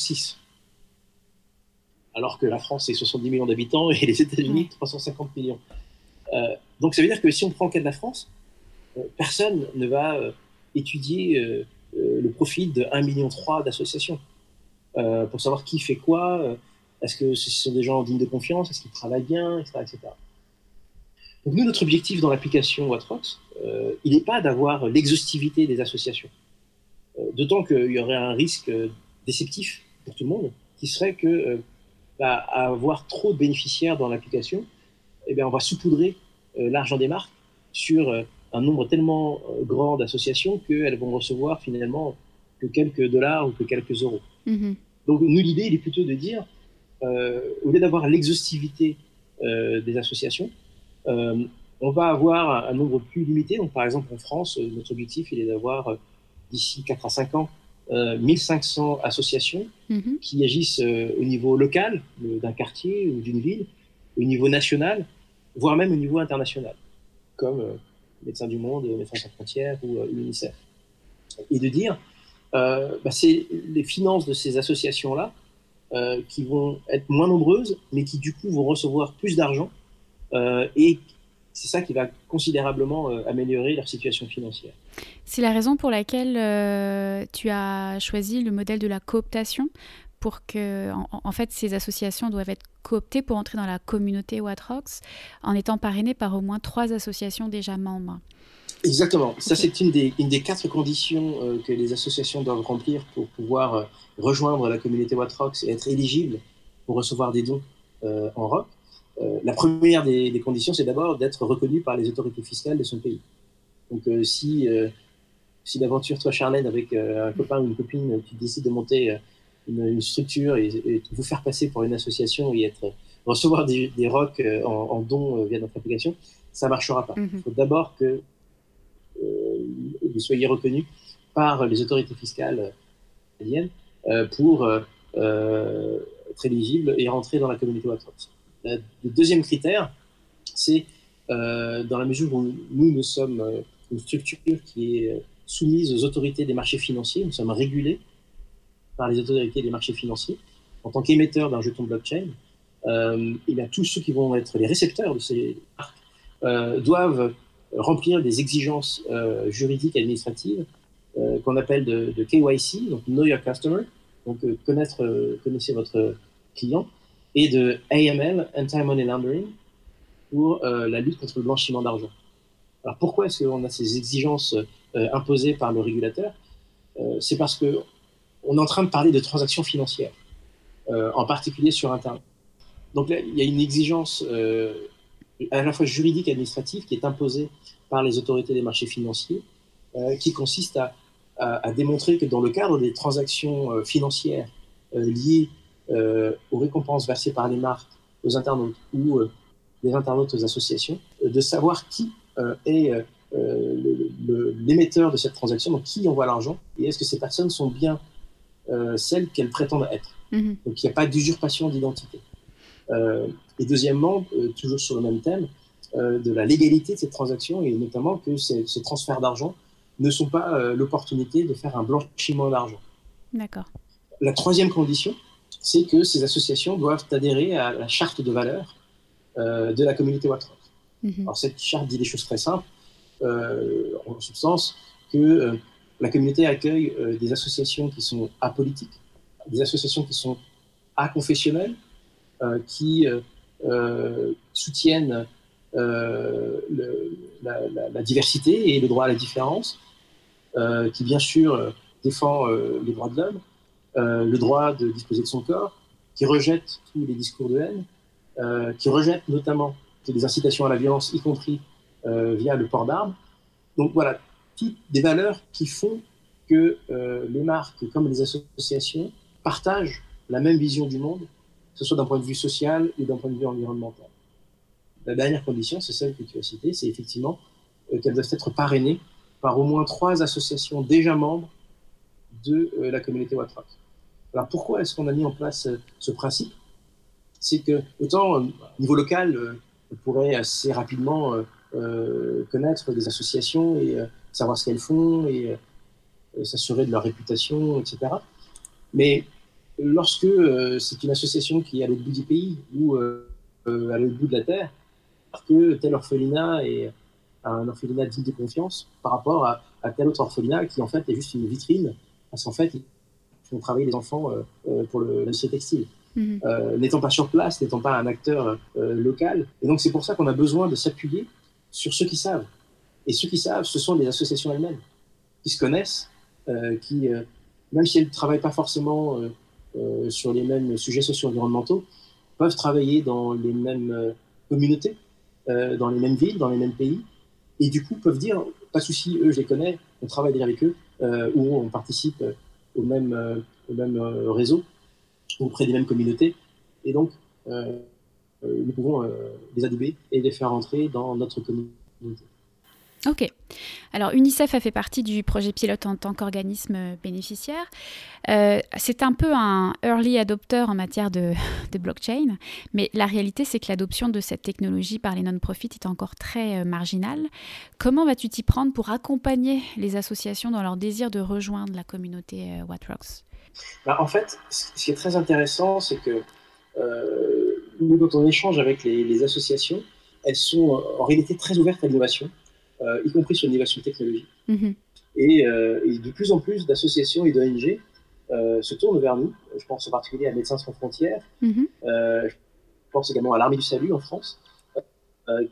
Alors que la France, c'est 70 millions d'habitants et les États-Unis, 350 millions. Euh, donc ça veut dire que si on prend le cas de la France, personne ne va étudier euh, le profil de 1,3 million d'associations euh, pour savoir qui fait quoi. euh, est-ce que ce sont des gens dignes de confiance Est-ce qu'ils travaillent bien etc., etc. Donc nous, notre objectif dans l'application Watrox, euh, il n'est pas d'avoir l'exhaustivité des associations. D'autant qu'il y aurait un risque déceptif pour tout le monde, qui serait que bah, à avoir trop de bénéficiaires dans l'application, eh on va saupoudrer l'argent des marques sur un nombre tellement euh, grand d'associations qu'elles vont recevoir finalement que quelques dollars ou que quelques euros. Mhm. Donc nous, l'idée, il est plutôt de dire, euh, au lieu d'avoir l'exhaustivité euh, des associations, euh, on va avoir un, un nombre plus limité. Donc par exemple, en France, notre objectif, il est d'avoir, d'ici 4 à 5 ans, euh, 1500 associations Mhm. qui agissent au niveau local d'un quartier ou d'une ville, au niveau national, voire même au niveau international, comme Médecins du Monde, Médecins sans frontières ou euh, l'UNICEF. Et de dire, euh, bah, c'est les finances de ces associations-là euh, qui vont être moins nombreuses, mais qui du coup vont recevoir plus d'argent, euh, et c'est ça qui va considérablement euh, améliorer leur situation financière. C'est la raison pour laquelle euh, tu as choisi le modèle de la cooptation pour que, en, en fait, ces associations doivent être cooptées pour entrer dans la communauté Watrox en étant parrainées par au moins trois associations déjà membres. Exactement. Ça, c'est une des, une des quatre conditions euh, que les associations doivent remplir pour pouvoir euh, rejoindre la communauté Watrox et être éligibles pour recevoir des dons euh, en rock. Euh, la première des, des conditions, c'est d'abord d'être reconnu par les autorités fiscales de son pays. Donc, si, si d'aventure, toi, Charlène, avec un copain ou une copine, tu décides de monter une, une structure et, et vous faire passer pour une association et être, recevoir des, des rocks euh, en, en dons euh, via notre application, ça marchera pas. Mhm. Il faut d'abord que euh, vous soyez reconnu par les autorités fiscales canadiennes euh, pour être éligible et rentrer dans la communauté Watrox. La- Le deuxième critère, c'est euh, dans la mesure où nous, nous sommes une structure qui est soumise aux autorités des marchés financiers, nous sommes régulés par les autorités des marchés financiers en tant qu'émetteur d'un jeton blockchain. Euh, et bien, tous ceux qui vont être les récepteurs de ces marques euh, doivent remplir des exigences juridiques et administratives qu'on appelle de, de, KYC, donc Know Your Customer, donc connaître, connaissez votre client, et de AML, Anti-Money Laundering, pour la lutte contre le blanchiment d'argent. Alors pourquoi est-ce qu'on a ces exigences imposées par le régulateur? C'est parce que on est en train de parler de transactions financières, en particulier sur Internet. Donc là, il y a une exigence euh, à la fois juridique et administrative qui est imposée par les autorités des marchés financiers, euh, qui consiste à, démontrer que dans le cadre des transactions euh, financières liées aux récompenses versées par les marques aux internautes ou des internautes aux associations, de savoir qui est l'émetteur de cette transaction, donc qui envoie l'argent, et est-ce que ces personnes sont bien celles qu'elles prétendent être. Mm-hmm. Donc il n'y a pas d'usurpation d'identité. Euh, et deuxièmement, euh, toujours sur le même thème, euh, de la légalité de cette transaction et notamment que ces, transferts d'argent ne sont pas l'opportunité de faire un blanchiment d'argent. D'accord. La troisième condition, c'est que ces associations doivent adhérer à la charte de valeurs de la communauté Watrok. Mhm. Alors cette charte dit des choses très simples, en substance, que la communauté accueille des associations qui sont apolitiques, des associations qui sont aconfessionnelles, euh, qui euh, euh, soutiennent la, diversité et le droit à la différence, qui bien sûr défend les droits de l'homme, le droit de disposer de son corps, qui rejette tous les discours de haine, qui rejette notamment les incitations à la violence, y compris via le port d'armes. Donc voilà, toutes des valeurs qui font que les marques comme les associations partagent la même vision du monde que ce soit d'un point de vue social ou d'un point de vue environnemental. La dernière condition, c'est celle que tu as citée, c'est effectivement euh, qu'elles doivent être parrainées par au moins trois associations déjà membres de euh, la communauté Watrak. Alors pourquoi est-ce qu'on a mis en place euh, ce principe? C'est que autant au niveau local, on pourrait assez rapidement connaître des associations et savoir ce qu'elles font et s'assurer de leur réputation, etc. Mais lorsque euh, c'est une association qui est à l'autre bout du pays ou euh, euh, à l'autre bout de la terre, que tel orphelinat est un orphelinat digne de confiance par rapport à, tel autre orphelinat qui en fait est juste une vitrine, parce qu'en fait ils font travailler les enfants pour l'industrie textile. Mhm. n'étant pas sur place, n'étant pas un acteur local. Et donc c'est pour ça qu'on a besoin de s'appuyer sur ceux qui savent. Et ceux qui savent, ce sont les associations elles-mêmes, qui se connaissent, qui, même si elles ne travaillent pas forcément euh, sur les mêmes sujets socio-environnementaux peuvent travailler dans les mêmes euh, communautés, euh, dans les mêmes villes, dans les mêmes pays, et du coup peuvent dire pas de souci, eux je les connais, on travaille avec eux, ou on participe au même, au même réseau, auprès des mêmes communautés, et donc nous pouvons les adouber et les faire entrer dans notre communauté. Ok. Alors UNICEF a fait partie du projet pilote en tant qu'organisme bénéficiaire. Euh, c'est un peu un early adopter en matière de, blockchain, mais la réalité c'est que l'adoption de cette technologie par les non-profits est encore très euh, marginale. Comment vas-tu t'y prendre pour accompagner les associations dans leur désir de rejoindre la communauté euh, Watrocks bah, En fait, ce qui est très intéressant, c'est que nous, quand on échange avec les, les associations, elles sont en réalité très ouvertes à l'innovation. Euh, y compris sur l'innovation technologique. Mhm. Euh, et, de plus en plus d'associations et d'ONG euh, se tournent vers nous. Je pense en particulier à Médecins sans frontières. Mhm. je pense également à l'Armée du Salut en France,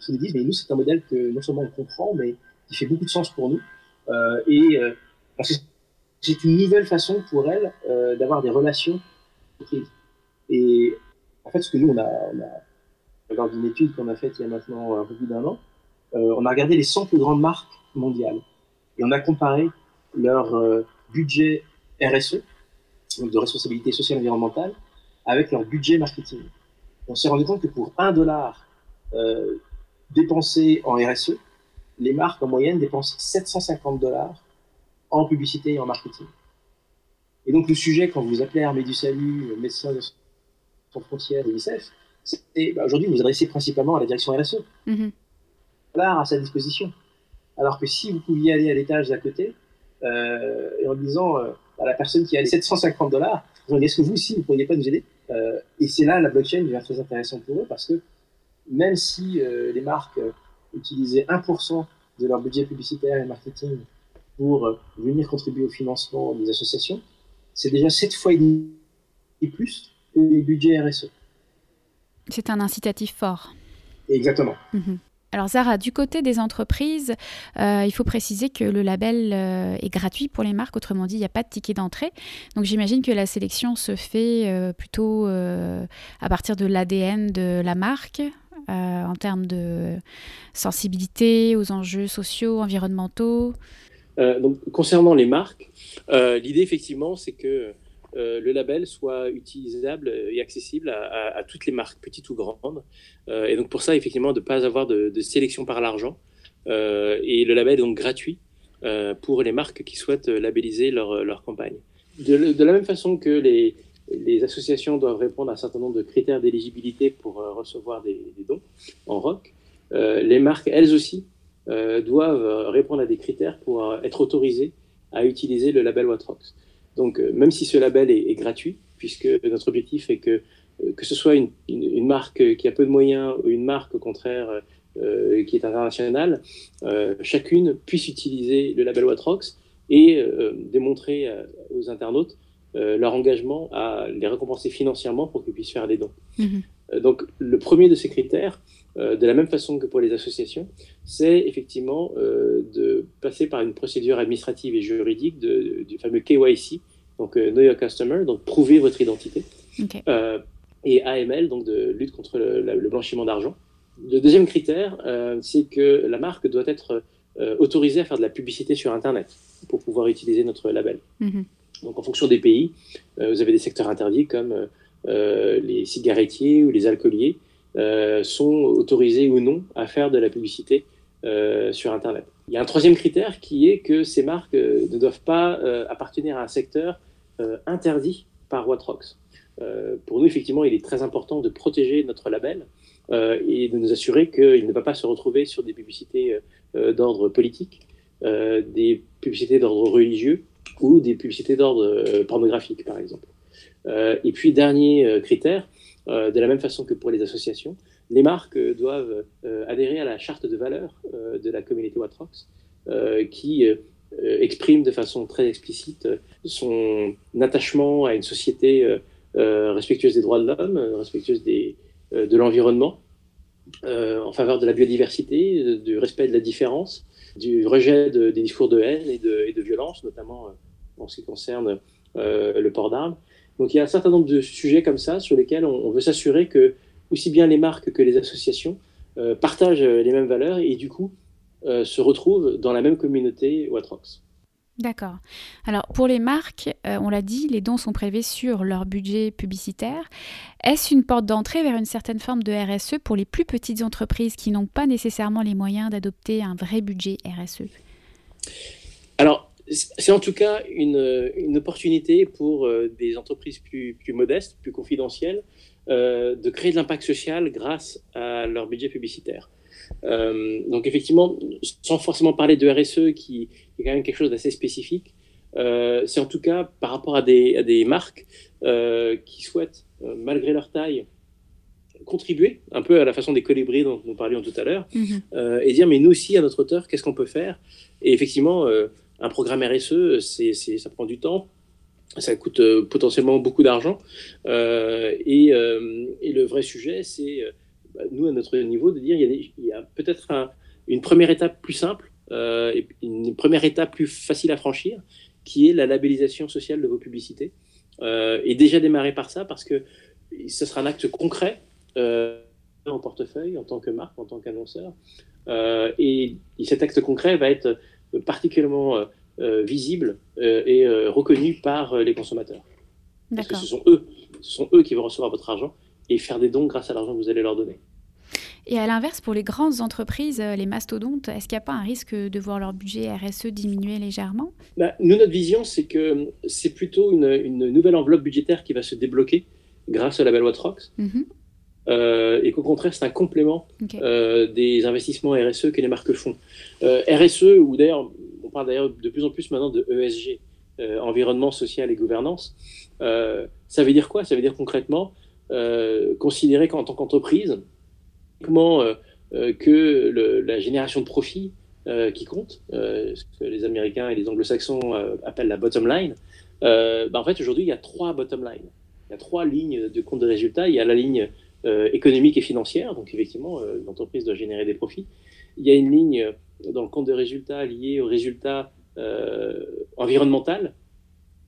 qui nous disent mais nous c'est un modèle que non seulement on comprend, mais qui fait beaucoup de sens pour nous. et parce que c'est une nouvelle façon pour elles d'avoir des relations Et en fait, ce que nous on a, on a lors d'une étude qu'on a faite il y a maintenant un peu plus d'un an, on a regardé les 100 plus grandes marques mondiales et on a comparé leur euh, budget RSE, donc de responsabilité sociale et environnementale, avec leur budget marketing. On s'est rendu compte que pour 1 dollar euh, dépensé en RSE, les marques en moyenne dépensent 750 dollars en publicité et en marketing. Et donc le sujet, quand vous appelez Armée du Salut, Médecins sans frontières, UNICEF, c'est bah, aujourd'hui vous vous adressez principalement à la direction RSE. Mm-hmm à sa disposition. Alors que si vous pouviez aller à l'étage d'à côté, euh, et en disant euh, à la personne qui a les 750 dollars, est-ce que vous aussi, vous ne pourriez pas nous aider? Euh, Et c'est là la blockchain devient très intéressant pour eux parce que même si les marques utilisaient 1% de leur budget publicitaire et marketing pour venir contribuer au financement des associations, c'est déjà 7 fois et demi plus que les budgets RSE. C'est un incitatif fort. Exactement. Mhm. Alors Zara, du côté des entreprises, euh, il faut préciser que le label euh, est gratuit pour les marques, autrement dit, il n'y a pas de ticket d'entrée. Donc j'imagine que la sélection se fait euh, plutôt à partir de l'ADN de la marque, en termes de sensibilité aux enjeux sociaux, environnementaux. donc, concernant les marques, l'idée effectivement, c'est que euh, le label soit utilisable et accessible à, toutes les marques, petites ou grandes. Euh, et donc pour ça, effectivement, de ne pas avoir de, sélection par l'argent. Euh, et le label est donc gratuit pour les marques qui souhaitent labelliser leur, campagne. De, la même façon que les, associations doivent répondre à un certain nombre de critères d'éligibilité pour recevoir des, dons en ROC, les marques, elles aussi, doivent répondre à des critères pour être autorisées à utiliser le label Watrox. Donc, euh, même si ce label est, gratuit, puisque notre objectif est que, euh, que ce soit une, marque qui a peu de moyens ou une marque, au contraire, euh, qui est internationale, chacune puisse utiliser le label Watrox et démontrer aux internautes leur engagement à les récompenser financièrement pour qu'ils puissent faire des dons. Mm-hmm. Donc, le premier de ces critères, de la même façon que pour les associations, c'est effectivement de passer par une procédure administrative et juridique du fameux KYC, donc euh, Know Your Customer, donc prouver votre identité, euh, et AML, donc de lutte contre le, blanchiment d'argent. Le deuxième critère, euh, c'est que la marque doit être autorisée à faire de la publicité sur Internet pour pouvoir utiliser notre label. Mhm. Donc en fonction des pays, vous avez des secteurs interdits comme les cigarettiers ou les alcooliers sont autorisés ou non à faire de la publicité sur Internet. Il y a un troisième critère qui est que ces marques euh, ne doivent pas euh, appartenir à un secteur euh, interdit par Watrox. pour nous, effectivement, il est très important de protéger notre label et de nous assurer qu'il ne va pas se retrouver sur des publicités d'ordre politique, des publicités d'ordre religieux ou des publicités d'ordre pornographique, par exemple. et puis, dernier critère, de la même façon que pour les associations, les marques doivent euh, adhérer à la charte de valeurs euh, de la communauté Watrox, euh, qui exprime de façon très explicite son attachement à une société respectueuse des droits de l'homme, respectueuse de l'environnement, en faveur de la biodiversité, du respect de la différence, du rejet des discours de haine et de violence, notamment en ce qui concerne le port d'armes. Donc il y a un certain nombre de sujets comme ça sur lesquels on veut s'assurer que aussi bien les marques que les associations euh, partagent euh, les mêmes valeurs et du coup euh, se retrouvent dans la même communauté Watrox. D'accord. Alors pour les marques, on l'a dit, les dons sont prélevés sur leur budget publicitaire. Est-ce une porte d'entrée vers une certaine forme de RSE pour les plus petites entreprises qui n'ont pas nécessairement les moyens d'adopter un vrai budget RSE Alors c'est en tout cas une, une opportunité pour des entreprises plus, plus modestes, plus confidentielles, euh, de créer de l'impact social grâce à leur budget publicitaire. Euh, donc effectivement, sans forcément parler de RSE, qui est quand même quelque chose d'assez spécifique, euh, c'est en tout cas par rapport à des, à des marques qui souhaitent, malgré leur taille, contribuer un peu à la façon des colibris dont nous parlions tout à l'heure, mhm. et dire mais nous aussi à notre hauteur, qu'est-ce qu'on peut faire? Et effectivement, un programme RSE, c'est, ça prend du temps, ça coûte euh, potentiellement beaucoup d'argent. Euh, et, euh, et, le vrai sujet, c'est, bah, nous, à notre niveau, de dire il y a, peut-être une première étape plus simple, et une première étape plus facile à franchir, qui est la labellisation sociale de vos publicités. et déjà démarrer par ça, parce que ce sera un acte concret en portefeuille, en tant que marque, en tant qu'annonceur. et, cet acte concret va être particulièrement euh, visible euh, et euh, reconnu par les consommateurs. Parce que ce sont eux, ce sont eux qui vont recevoir votre argent et faire des dons grâce à l'argent que vous allez leur donner. Et à l'inverse, pour les grandes entreprises, les mastodontes, est-ce qu'il n'y a pas un risque de voir leur budget RSE diminuer légèrement? Bah, Nous, notre vision, c'est que c'est plutôt une, nouvelle enveloppe budgétaire qui va se débloquer grâce au label Watrox. Mm et qu'au contraire, c'est un complément des investissements RSE que les marques font. RSE, ou d'ailleurs, on parle d'ailleurs de plus en plus maintenant de ESG, euh, environnement, social et gouvernance. Euh, ça veut dire quoi? Ça veut dire concrètement euh, considérer qu'en tant qu'entreprise, comment que la génération de profit qui compte, ce que les Américains et les Anglo-Saxons appellent la bottom line. Bah, en fait, aujourd'hui, il y a trois bottom lines. Il y a trois lignes de compte de résultats. Il y a la ligne économique et financière, donc effectivement, l'entreprise doit générer des profits. Il y a une ligne dans le compte de résultats liée au résultat environnemental,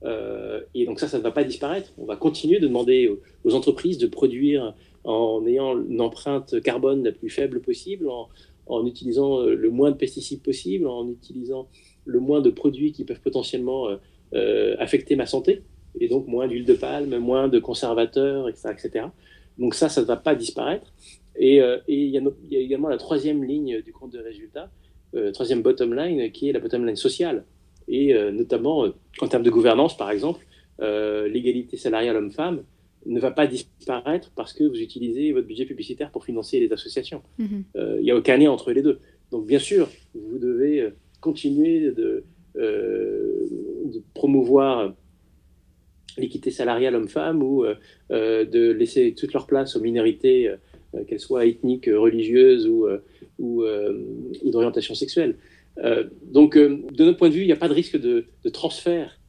euh, et donc ça, ça ne va pas disparaître. On va continuer de demander aux, entreprises de produire en ayant une empreinte carbone la plus faible possible, en, utilisant euh, le moins de pesticides possible, en utilisant le moins de produits qui peuvent potentiellement euh, affecter ma santé, et donc moins d'huile de palme, moins de conservateurs, etc. etc. Donc ça, ça ne va pas disparaître. Et, il, y a également la troisième ligne du compte de résultat, troisième bottom line, qui est la bottom line sociale et euh, notamment euh, en termes de gouvernance, par exemple, euh, l'égalité salariale homme-femme ne va pas disparaître parce que vous utilisez votre budget publicitaire pour financer les associations. Mhm. Il n'y a aucun lien entre les deux. Donc bien sûr, vous devez continuer de, de promouvoir l'équité salariale homme-femme ou de laisser toute leur place aux minorités, qu'elles soient ethniques, religieuses ou, ou, d'orientation sexuelle. Euh, donc, euh, de notre point de vue, il n'y a pas de risque de, transfert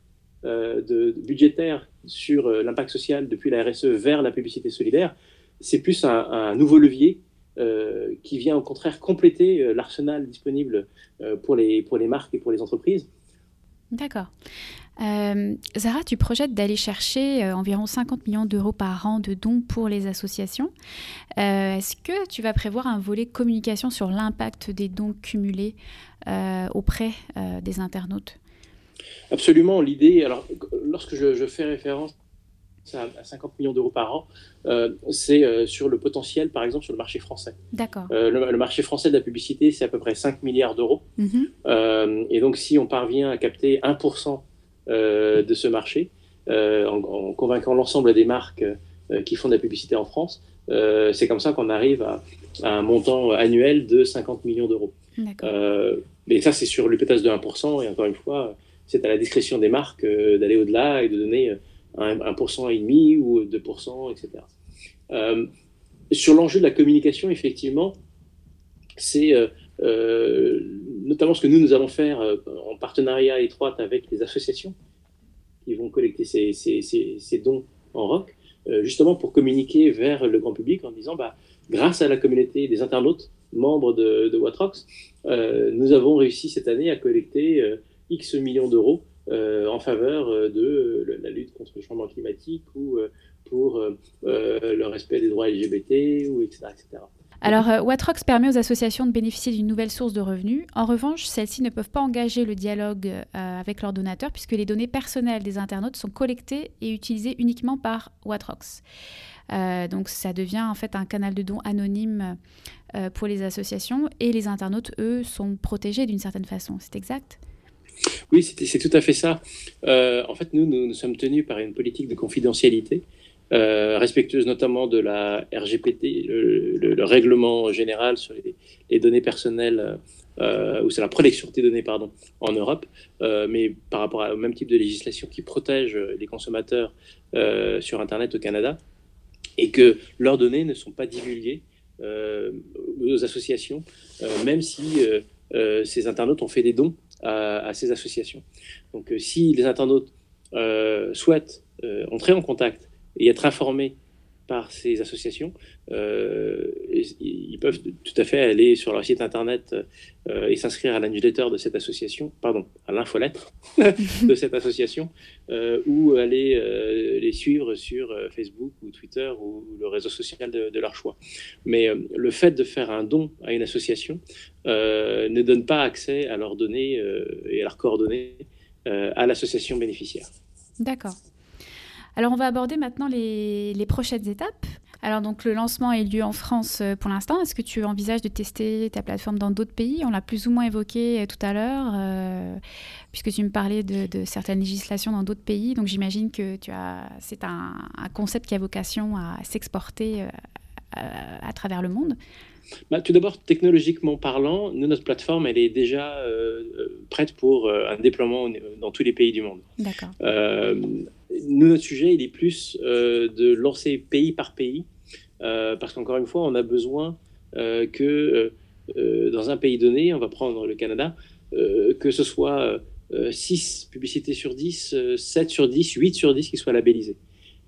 euh, de, budgétaire sur l'impact social depuis la RSE vers la publicité solidaire. C'est plus un, nouveau levier qui vient au contraire compléter l'arsenal disponible pour, les, pour les marques et pour les entreprises. D'accord. Euh, Zara, tu projettes d'aller chercher environ 50 millions d'euros par an de dons pour les associations. Est-ce que tu vas prévoir un volet communication sur l'impact des dons cumulés euh, auprès euh, des internautes? Absolument. L'idée, alors, lorsque je, fais référence à 50 millions d'euros par an, euh, c'est sur le potentiel, par exemple, sur le marché français. D'accord. le, marché français de la publicité, c'est à peu près 5 milliards d'euros. Mhm. et donc, si on parvient à capter 1% de ce marché, en, convainquant l'ensemble des marques qui font de la publicité en France, c'est comme ça qu'on arrive à, un montant annuel de 50 millions d'euros. Euh, mais ça, c'est sur l'hypothèse de 1%. Et encore une fois, c'est à la discrétion des marques euh, d'aller au-delà et de donner 1%, et demi ou 2%, etc. Euh, sur l'enjeu de la communication, effectivement, c'est notamment ce que nous, nous allons faire en partenariat étroit avec les associations qui vont collecter ces, ces, ces, dons en rock, justement pour communiquer vers le grand public en disant, bah, grâce à la communauté des internautes, membres de, de Watrox, euh, nous avons réussi cette année à collecter euh, X millions d'euros euh, en faveur de la lutte contre le changement climatique ou pour le respect des droits LGBT, ou etc. etc. Alors, Watrox permet aux associations de bénéficier d'une nouvelle source de revenus. En revanche, celles-ci ne peuvent pas engager le dialogue avec leurs donateurs puisque les données personnelles des internautes sont collectées et utilisées uniquement par Watrox. Euh, donc ça devient en fait un canal de dons anonyme euh, pour les associations et les internautes, eux, sont protégés d'une certaine façon. C'est exact? Oui, c'est tout à fait ça. Euh, en fait, nous, nous, sommes tenus par une politique de confidentialité. Respectueuse notamment de la RGPT, le, règlement général sur les, données personnelles, ou c'est la protection des données, pardon, en Europe, mais par rapport au même type de législation qui protège les consommateurs sur Internet au Canada et que leurs données ne sont pas divulguées euh, aux associations, euh, même si euh, ces internautes ont fait des dons à, ces associations. Donc si les internautes souhaitent entrer en contact et être informés par ces associations, euh, ils peuvent tout à fait aller sur leur site internet euh, et s'inscrire à la de cette association, pardon, à l'infolettre de cette association, euh, ou aller les suivre sur Facebook ou Twitter ou le réseau social de, leur choix. Mais le fait de faire un don à une association ne donne pas accès à leurs données et à leurs coordonnées à l'association bénéficiaire. D'accord. Alors on va aborder maintenant les, prochaines étapes. Alors donc le lancement a eu lieu en France euh, pour l'instant. Est-ce que tu envisages de tester ta plateforme dans d'autres pays? On l'a plus ou moins évoqué euh, tout à l'heure, euh, puisque tu me parlais de, certaines législations dans d'autres pays. Donc j'imagine que tu as, c'est un, concept qui a vocation à s'exporter à, travers le monde. Bah, tout d'abord, technologiquement parlant, notre plateforme, elle est déjà prête pour un déploiement dans tous les pays du monde. D'accord nous, notre sujet, il est plus euh, de lancer pays par pays, euh, parce qu'encore une fois, on a besoin euh, que dans un pays donné, on va prendre le Canada, que ce soit 6 publicités sur 10, 7 sur 10, 8 sur 10 qui soient labellisées.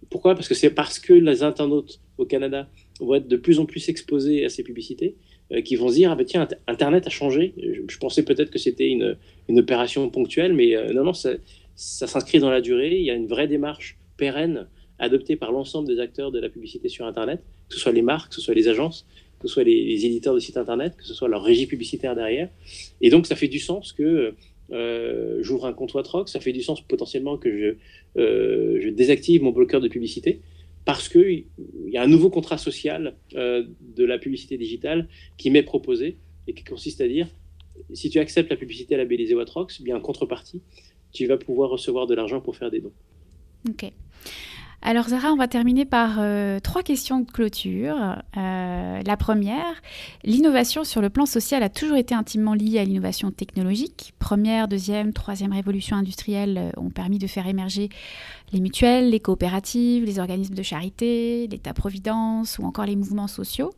Pourquoi? Parce que c'est parce que les internautes au Canada vont être de plus en plus exposés à ces publicités, qui vont se dire ah ben tiens Internet a changé. Je, pensais peut-être que c'était une, une, opération ponctuelle, mais non non ça, ça s'inscrit dans la durée. Il y a une vraie démarche pérenne adoptée par l'ensemble des acteurs de la publicité sur Internet, que ce soit les marques, que ce soit les agences, que ce soit les, éditeurs de sites Internet, que ce soit leur régie publicitaire derrière. Et donc, ça fait du sens que euh, j'ouvre un compte Watrock, ça fait du sens potentiellement que je, euh, désactive mon bloqueur de publicité parce qu'il y a un nouveau contrat social euh, de la publicité digitale qui m'est proposé et qui consiste à dire si tu acceptes la publicité labellisée Watrox, bien en contrepartie, tu vas pouvoir recevoir de l'argent pour faire des dons. Ok. Alors Zara, on va terminer par euh, trois questions de clôture. Euh, la première, l'innovation sur le plan social a toujours été intimement liée à l'innovation technologique. Première, deuxième, troisième révolution industrielle euh, ont permis de faire émerger les mutuelles, les coopératives, les organismes de charité, l'État-providence ou encore les mouvements sociaux.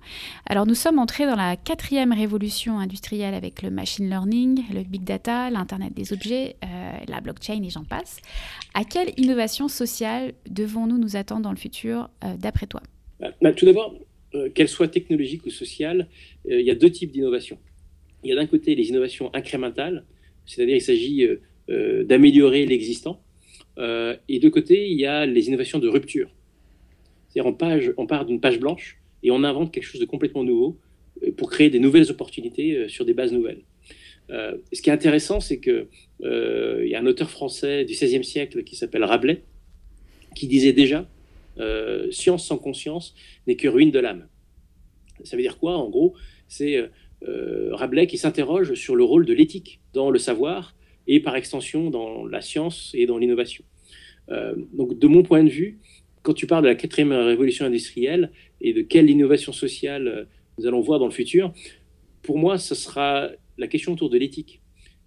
Alors nous sommes entrés dans la quatrième révolution industrielle avec le machine learning, le big data, l'Internet des objets, euh, la blockchain et j'en passe. À quelle innovation sociale devons-nous nous attendre dans le futur, euh, d'après toi? Bah, bah, Tout d'abord, euh, qu'elles soient technologiques ou sociales, il y a deux types d'innovations. Il y a d'un côté les innovations incrémentales, c'est-à-dire il s'agit d'améliorer l'existant euh, et de côté, il y a les innovations de rupture. C'est-à-dire on, part d'une page blanche et on invente quelque chose de complètement nouveau euh, pour créer des nouvelles opportunités euh, sur des bases nouvelles. ce qui est intéressant, c'est qu'il y a un auteur français du XVIe siècle qui s'appelle Rabelais, qui disait déjà Science sans conscience n'est que ruine de l'âme. Ça veut dire quoi? En gros, c'est Rabelais qui s'interroge sur le rôle de l'éthique dans le savoir et par extension dans la science et dans l'innovation. Euh, donc de mon point de vue, quand tu parles de la quatrième révolution industrielle et de quelle innovation sociale euh, nous allons voir dans le futur, pour moi, ce sera la question autour de l'éthique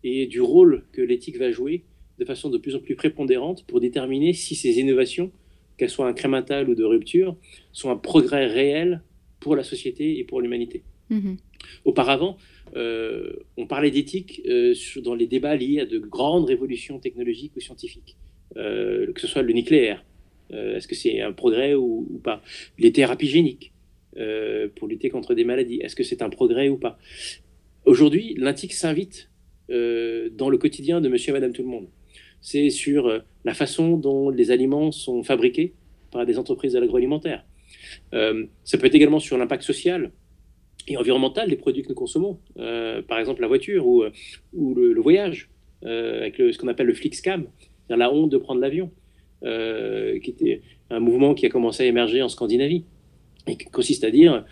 et du rôle que l'éthique va jouer de façon de plus en plus prépondérante pour déterminer si ces innovations, qu'elles soient incrémentales ou de rupture, sont un progrès réel pour la société et pour l'humanité. Mm-hmm. Auparavant, on parlait d'éthique euh, dans les débats liés à de grandes révolutions technologiques ou scientifiques, euh, que ce soit le nucléaire. Est-ce que c'est un progrès ou, pas? Les thérapies géniques pour lutter contre des maladies. Est-ce que c'est un progrès ou pas? Aujourd'hui, l'éthique s'invite dans le quotidien de monsieur et madame tout le monde. C'est sur la façon dont les aliments sont fabriqués par des entreprises de l'agroalimentaire. ça peut être également sur l'impact social et environnemental des produits que nous consommons. Euh, par exemple, la voiture ou, euh, le, voyage, euh, avec ce qu'on appelle le Flixcam, c'est-à-dire la honte de prendre l'avion, qui était un mouvement qui a commencé à émerger en Scandinavie, et qui consiste à dire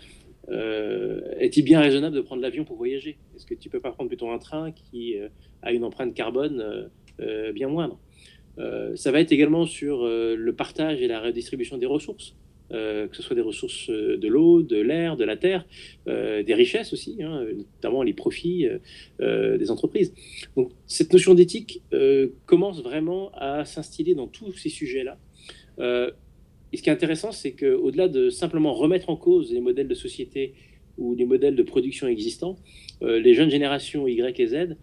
est-il bien raisonnable de prendre l'avion pour voyager? Est-ce que tu ne peux pas prendre plutôt un train qui a une empreinte carbone bien moindre? Ça va être également sur le partage et la redistribution des ressources. Euh, que ce soit des ressources euh, de l'eau, de l'air, de la terre, euh, des richesses aussi, hein, notamment les profits des entreprises. Donc cette notion d'éthique commence vraiment à s'instiller dans tous ces sujets-là. et ce qui est intéressant, c'est qu'au-delà de simplement remettre en cause les modèles de société ou les modèles de production existants, les jeunes générations Y et Z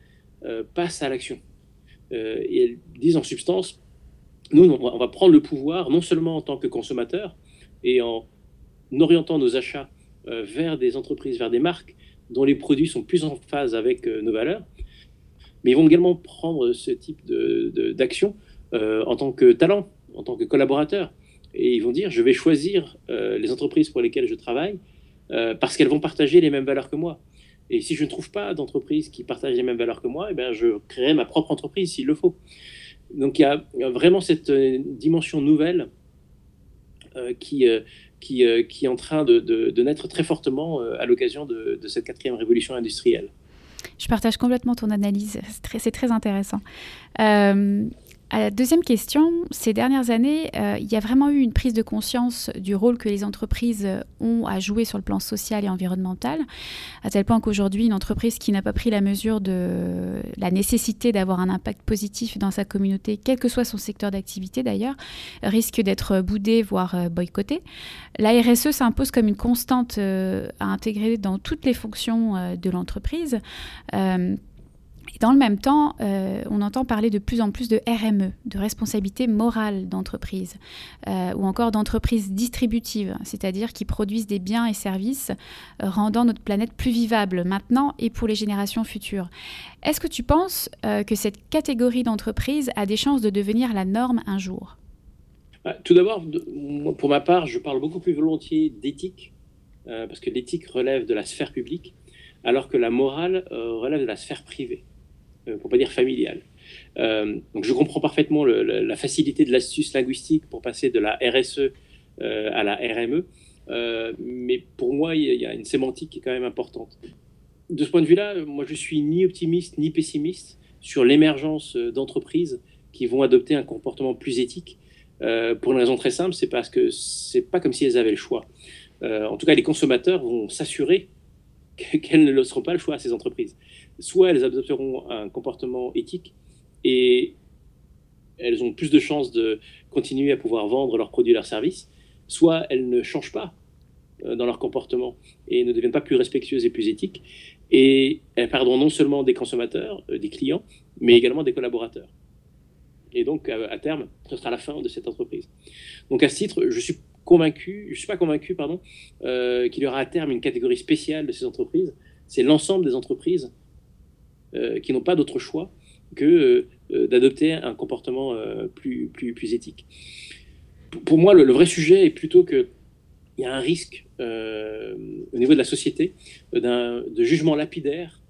passent à l'action. et elles disent en substance, nous, on va prendre le pouvoir non seulement en tant que consommateurs, et en orientant nos achats euh, vers des entreprises, vers des marques dont les produits sont plus en phase avec euh, nos valeurs. Mais ils vont également prendre ce type d'action de, euh, en tant que talent, en tant que collaborateur. Et ils vont dire, je vais choisir les entreprises pour lesquelles je travaille parce qu'elles vont partager les mêmes valeurs que moi. Et si je ne trouve pas d'entreprise qui partage les mêmes valeurs que moi, eh bien, je créerai ma propre entreprise s'il le faut. Donc il y a vraiment cette dimension nouvelle qui, euh, qui, euh, qui, est en train de, de, naître très fortement à l'occasion de, cette quatrième révolution industrielle. Je partage complètement ton analyse, c'est très, intéressant. Euh, deuxième question, ces dernières années, euh, il y a vraiment eu une prise de conscience du rôle que les entreprises ont à jouer sur le plan social et environnemental, à tel point qu'aujourd'hui, une entreprise qui n'a pas pris la mesure de la nécessité d'avoir un impact positif dans sa communauté, quel que soit son secteur d'activité d'ailleurs, risque d'être boudée, voire euh, boycottée. La RSE s'impose comme une constante euh, à intégrer dans toutes les fonctions de l'entreprise. Dans le même temps, euh, on entend parler de plus en plus de RME, de responsabilité morale d'entreprise, euh, ou encore d'entreprises distributives, c'est-à-dire qui produisent des biens et services euh, rendant notre planète plus vivable maintenant et pour les générations futures. Est-ce que tu penses que cette catégorie d'entreprise a des chances de devenir la norme un jour? Bah, Tout d'abord, pour ma part, je parle beaucoup plus volontiers d'éthique, parce que l'éthique relève de la sphère publique, alors que la morale relève de la sphère privée. Euh, pour pas dire familiale. Euh, donc je comprends parfaitement la facilité de l'astuce linguistique pour passer de la RSE euh, à la RME, mais pour moi, il y, a une sémantique qui est quand même importante. De ce point de vue-là, moi, je suis ni optimiste ni pessimiste sur l'émergence d'entreprises qui vont adopter un comportement plus éthique. pour une raison très simple, c'est parce que c'est pas comme si elles avaient le choix. en tout cas, les consommateurs vont s'assurer qu'elles ne laisseront pas le choix à ces entreprises soit elles adopteront un comportement éthique et elles ont plus de chances de continuer à pouvoir vendre leurs produits leurs services, soit elles ne changent pas euh, dans leur comportement et ne deviennent pas plus respectueuses et plus éthiques, et elles perdront non seulement des consommateurs, euh, des clients, mais également des collaborateurs. Et donc, à, terme, ce sera la fin de cette entreprise. Donc, à ce titre, je suis convaincu, je suis pas convaincu, pardon, euh, qu'il y aura à terme une catégorie spéciale de ces entreprises. C'est l'ensemble des entreprises qui n'ont pas d'autre choix que euh, euh, d'adopter un comportement plus, plus, plus éthique. Pour moi, le, vrai sujet est plutôt qu'il y a un risque au niveau de la société de jugement lapidaire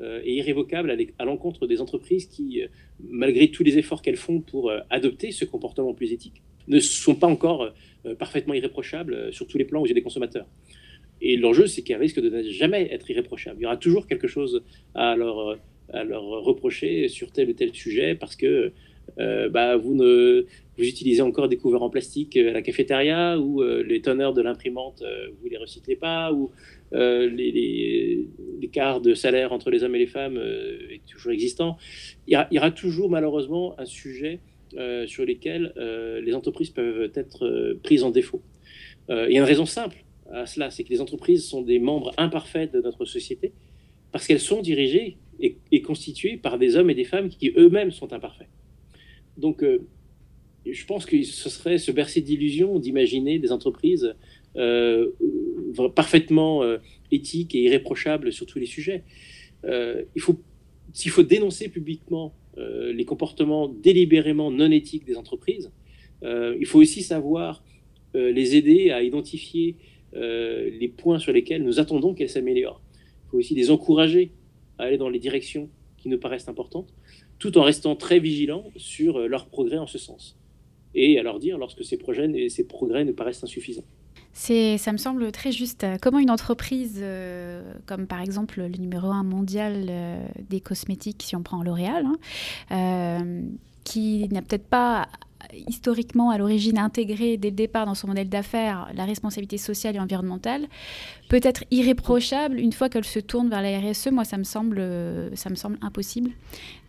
et irrévocable à l'encontre des entreprises qui, malgré tous les efforts qu'elles font pour adopter ce comportement plus éthique, ne sont pas encore parfaitement irréprochables sur tous les plans où il y a des consommateurs. Et l'enjeu, c'est qu'elles risquent de ne jamais être irréprochables. Il y aura toujours quelque chose à leur, reprocher sur tel ou tel sujet parce que euh, bah, vous, utilisez encore des couverts en plastique à la cafétéria ou euh, les tonneurs de l'imprimante, euh, vous les recyclez pas ou l'écart de salaire entre les hommes et les femmes est toujours existant. Il y, il y, aura toujours malheureusement un sujet sur lequel les entreprises peuvent être prises en défaut. il y a une raison simple à cela, c'est que les entreprises sont des membres imparfaits de notre société parce qu'elles sont dirigées et, constituées par des hommes et des femmes qui eux-mêmes sont imparfaits. Donc, euh, je pense que ce serait se bercer d'illusions d'imaginer des entreprises euh, parfaitement euh, éthiques et irréprochables sur tous les sujets. il faut, s'il faut dénoncer publiquement les comportements délibérément non éthiques des entreprises, il faut aussi savoir les aider à identifier euh, les points sur lesquels nous attendons qu'elles s'améliorent. Il faut aussi les encourager à aller dans les directions qui nous paraissent importantes, tout en restant très vigilants sur euh, leur progrès en ce sens. Et à leur dire lorsque ces, ces progrès nous paraissent insuffisants. Ça me semble très juste. Comment une entreprise, euh, comme par exemple le numéro un mondial des cosmétiques, si on prend L'Oréal, hein, qui n'a peut-être pas historiquement à l'origine intégré dès le départ dans son modèle d'affaires la responsabilité sociale et environnementale peut être irréprochable une fois qu'elle se tourne vers la RSE. Moi, ça me semble, ça me semble impossible.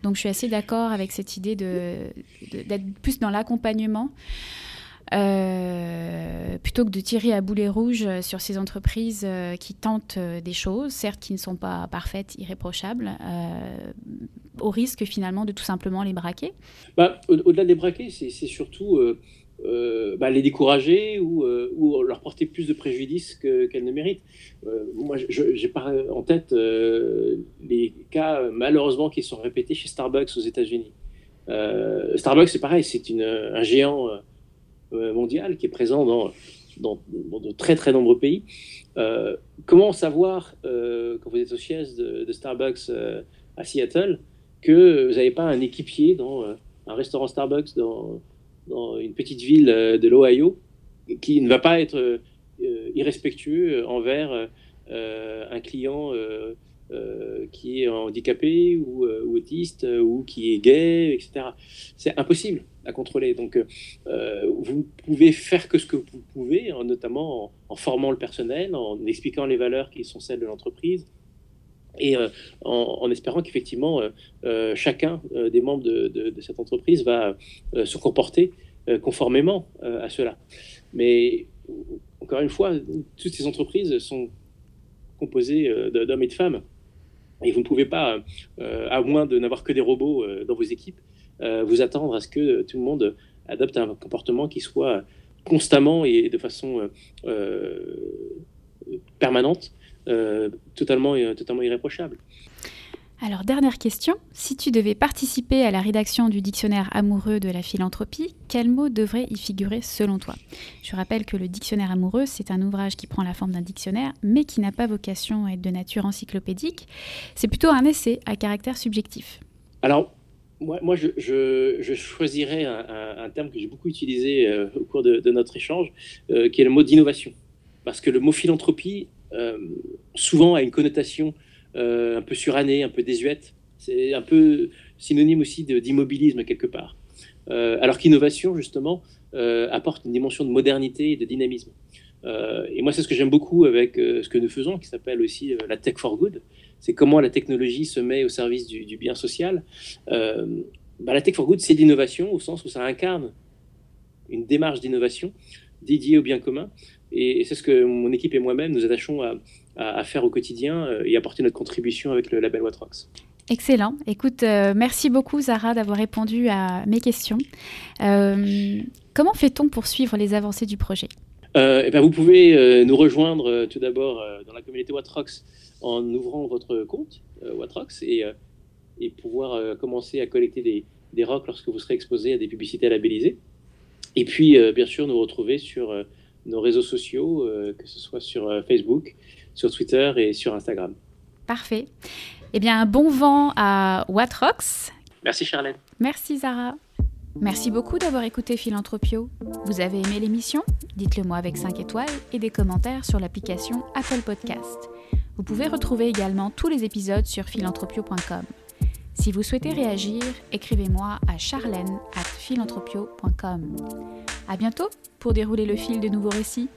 Donc, je suis assez d'accord avec cette idée d'être plus dans l'accompagnement. Euh, plutôt que de tirer à boulet rouge sur ces entreprises euh, qui tentent euh, des choses, certes qui ne sont pas parfaites, irréprochables, au risque finalement de tout simplement les braquer bah, Au-delà des braquer, c'est surtout bah, les décourager ou, leur porter plus de préjudice qu'elles ne méritent. moi, j'ai pas en tête les cas malheureusement qui sont répétés chez Starbucks aux États-Unis. Starbucks, c'est pareil, c'est un géant euh, mondial qui est présent dans, dans, de très très nombreux pays. Euh, comment savoir, euh, quand vous êtes au siège de, Starbucks à Seattle, que vous n'avez pas un équipier dans un restaurant Starbucks dans, dans une petite ville de l'Ohio qui ne va pas être irrespectueux envers un client qui est handicapé ou, autiste ou qui est gay, etc. C'est impossible à contrôler. Donc, vous pouvez faire que ce que vous pouvez, notamment en, formant le personnel, en expliquant les valeurs qui sont celles de l'entreprise, et en, espérant qu'effectivement chacun des membres de, cette entreprise va se comporter conformément à cela. Mais encore une fois, toutes ces entreprises sont composées d'hommes et de femmes. Et vous ne pouvez pas, à moins de n'avoir que des robots dans vos équipes, vous attendre à ce que tout le monde adopte un comportement qui soit constamment et de façon permanente totalement, totalement irréprochable. Alors, dernière question. Si tu devais participer à la rédaction du dictionnaire amoureux de la philanthropie, quel mot devrait y figurer selon toi? Je rappelle que le dictionnaire amoureux, c'est un ouvrage qui prend la forme d'un dictionnaire, mais qui n'a pas vocation à être de nature encyclopédique. C'est plutôt un essai à caractère subjectif. Alors, moi, je, choisirais un, terme que j'ai beaucoup utilisé euh, au cours de, notre échange, euh, qui est le mot d'innovation. Parce que le mot philanthropie, euh, souvent, a une connotation un peu surannée, un peu désuète. C'est un peu synonyme aussi d'immobilisme quelque part. Euh, alors qu'innovation, justement, euh, apporte une dimension de modernité et de dynamisme. et moi, c'est ce que j'aime beaucoup avec ce que nous faisons, qui s'appelle aussi la Tech for Good. C'est comment la technologie se met au service du, bien social. Bah, la Tech for Good, c'est l'innovation au sens où ça incarne une démarche d'innovation dédiée au bien commun. Et c'est ce que mon équipe et moi-même nous attachons à, à, faire au quotidien euh, et apporter notre contribution avec le label Watrox. Excellent. Écoute, euh, merci beaucoup Zara d'avoir répondu à mes questions. Euh, comment fait-on pour suivre les avancées du projet? Eh ben, Vous pouvez nous rejoindre tout d'abord dans la communauté Watrox en ouvrant votre compte Watrox et, et pouvoir commencer à collecter des, des rocks lorsque vous serez exposé à des publicités labellisées. Et puis, bien sûr, nous retrouver sur nos réseaux sociaux, que ce soit sur Facebook, sur Twitter et sur Instagram. Parfait. Eh bien, un bon vent à Watrox. Merci Charlène. Merci Zara. Merci beaucoup d'avoir écouté Philanthropio. Vous avez aimé l'émission? Dites-le moi avec 5 étoiles et des commentaires sur l'application Apple Podcast. Vous pouvez retrouver également tous les épisodes sur philanthropio.com. Si vous souhaitez réagir, écrivez-moi à charlène at philanthropio.com. À bientôt pour dérouler le fil de nouveaux récits.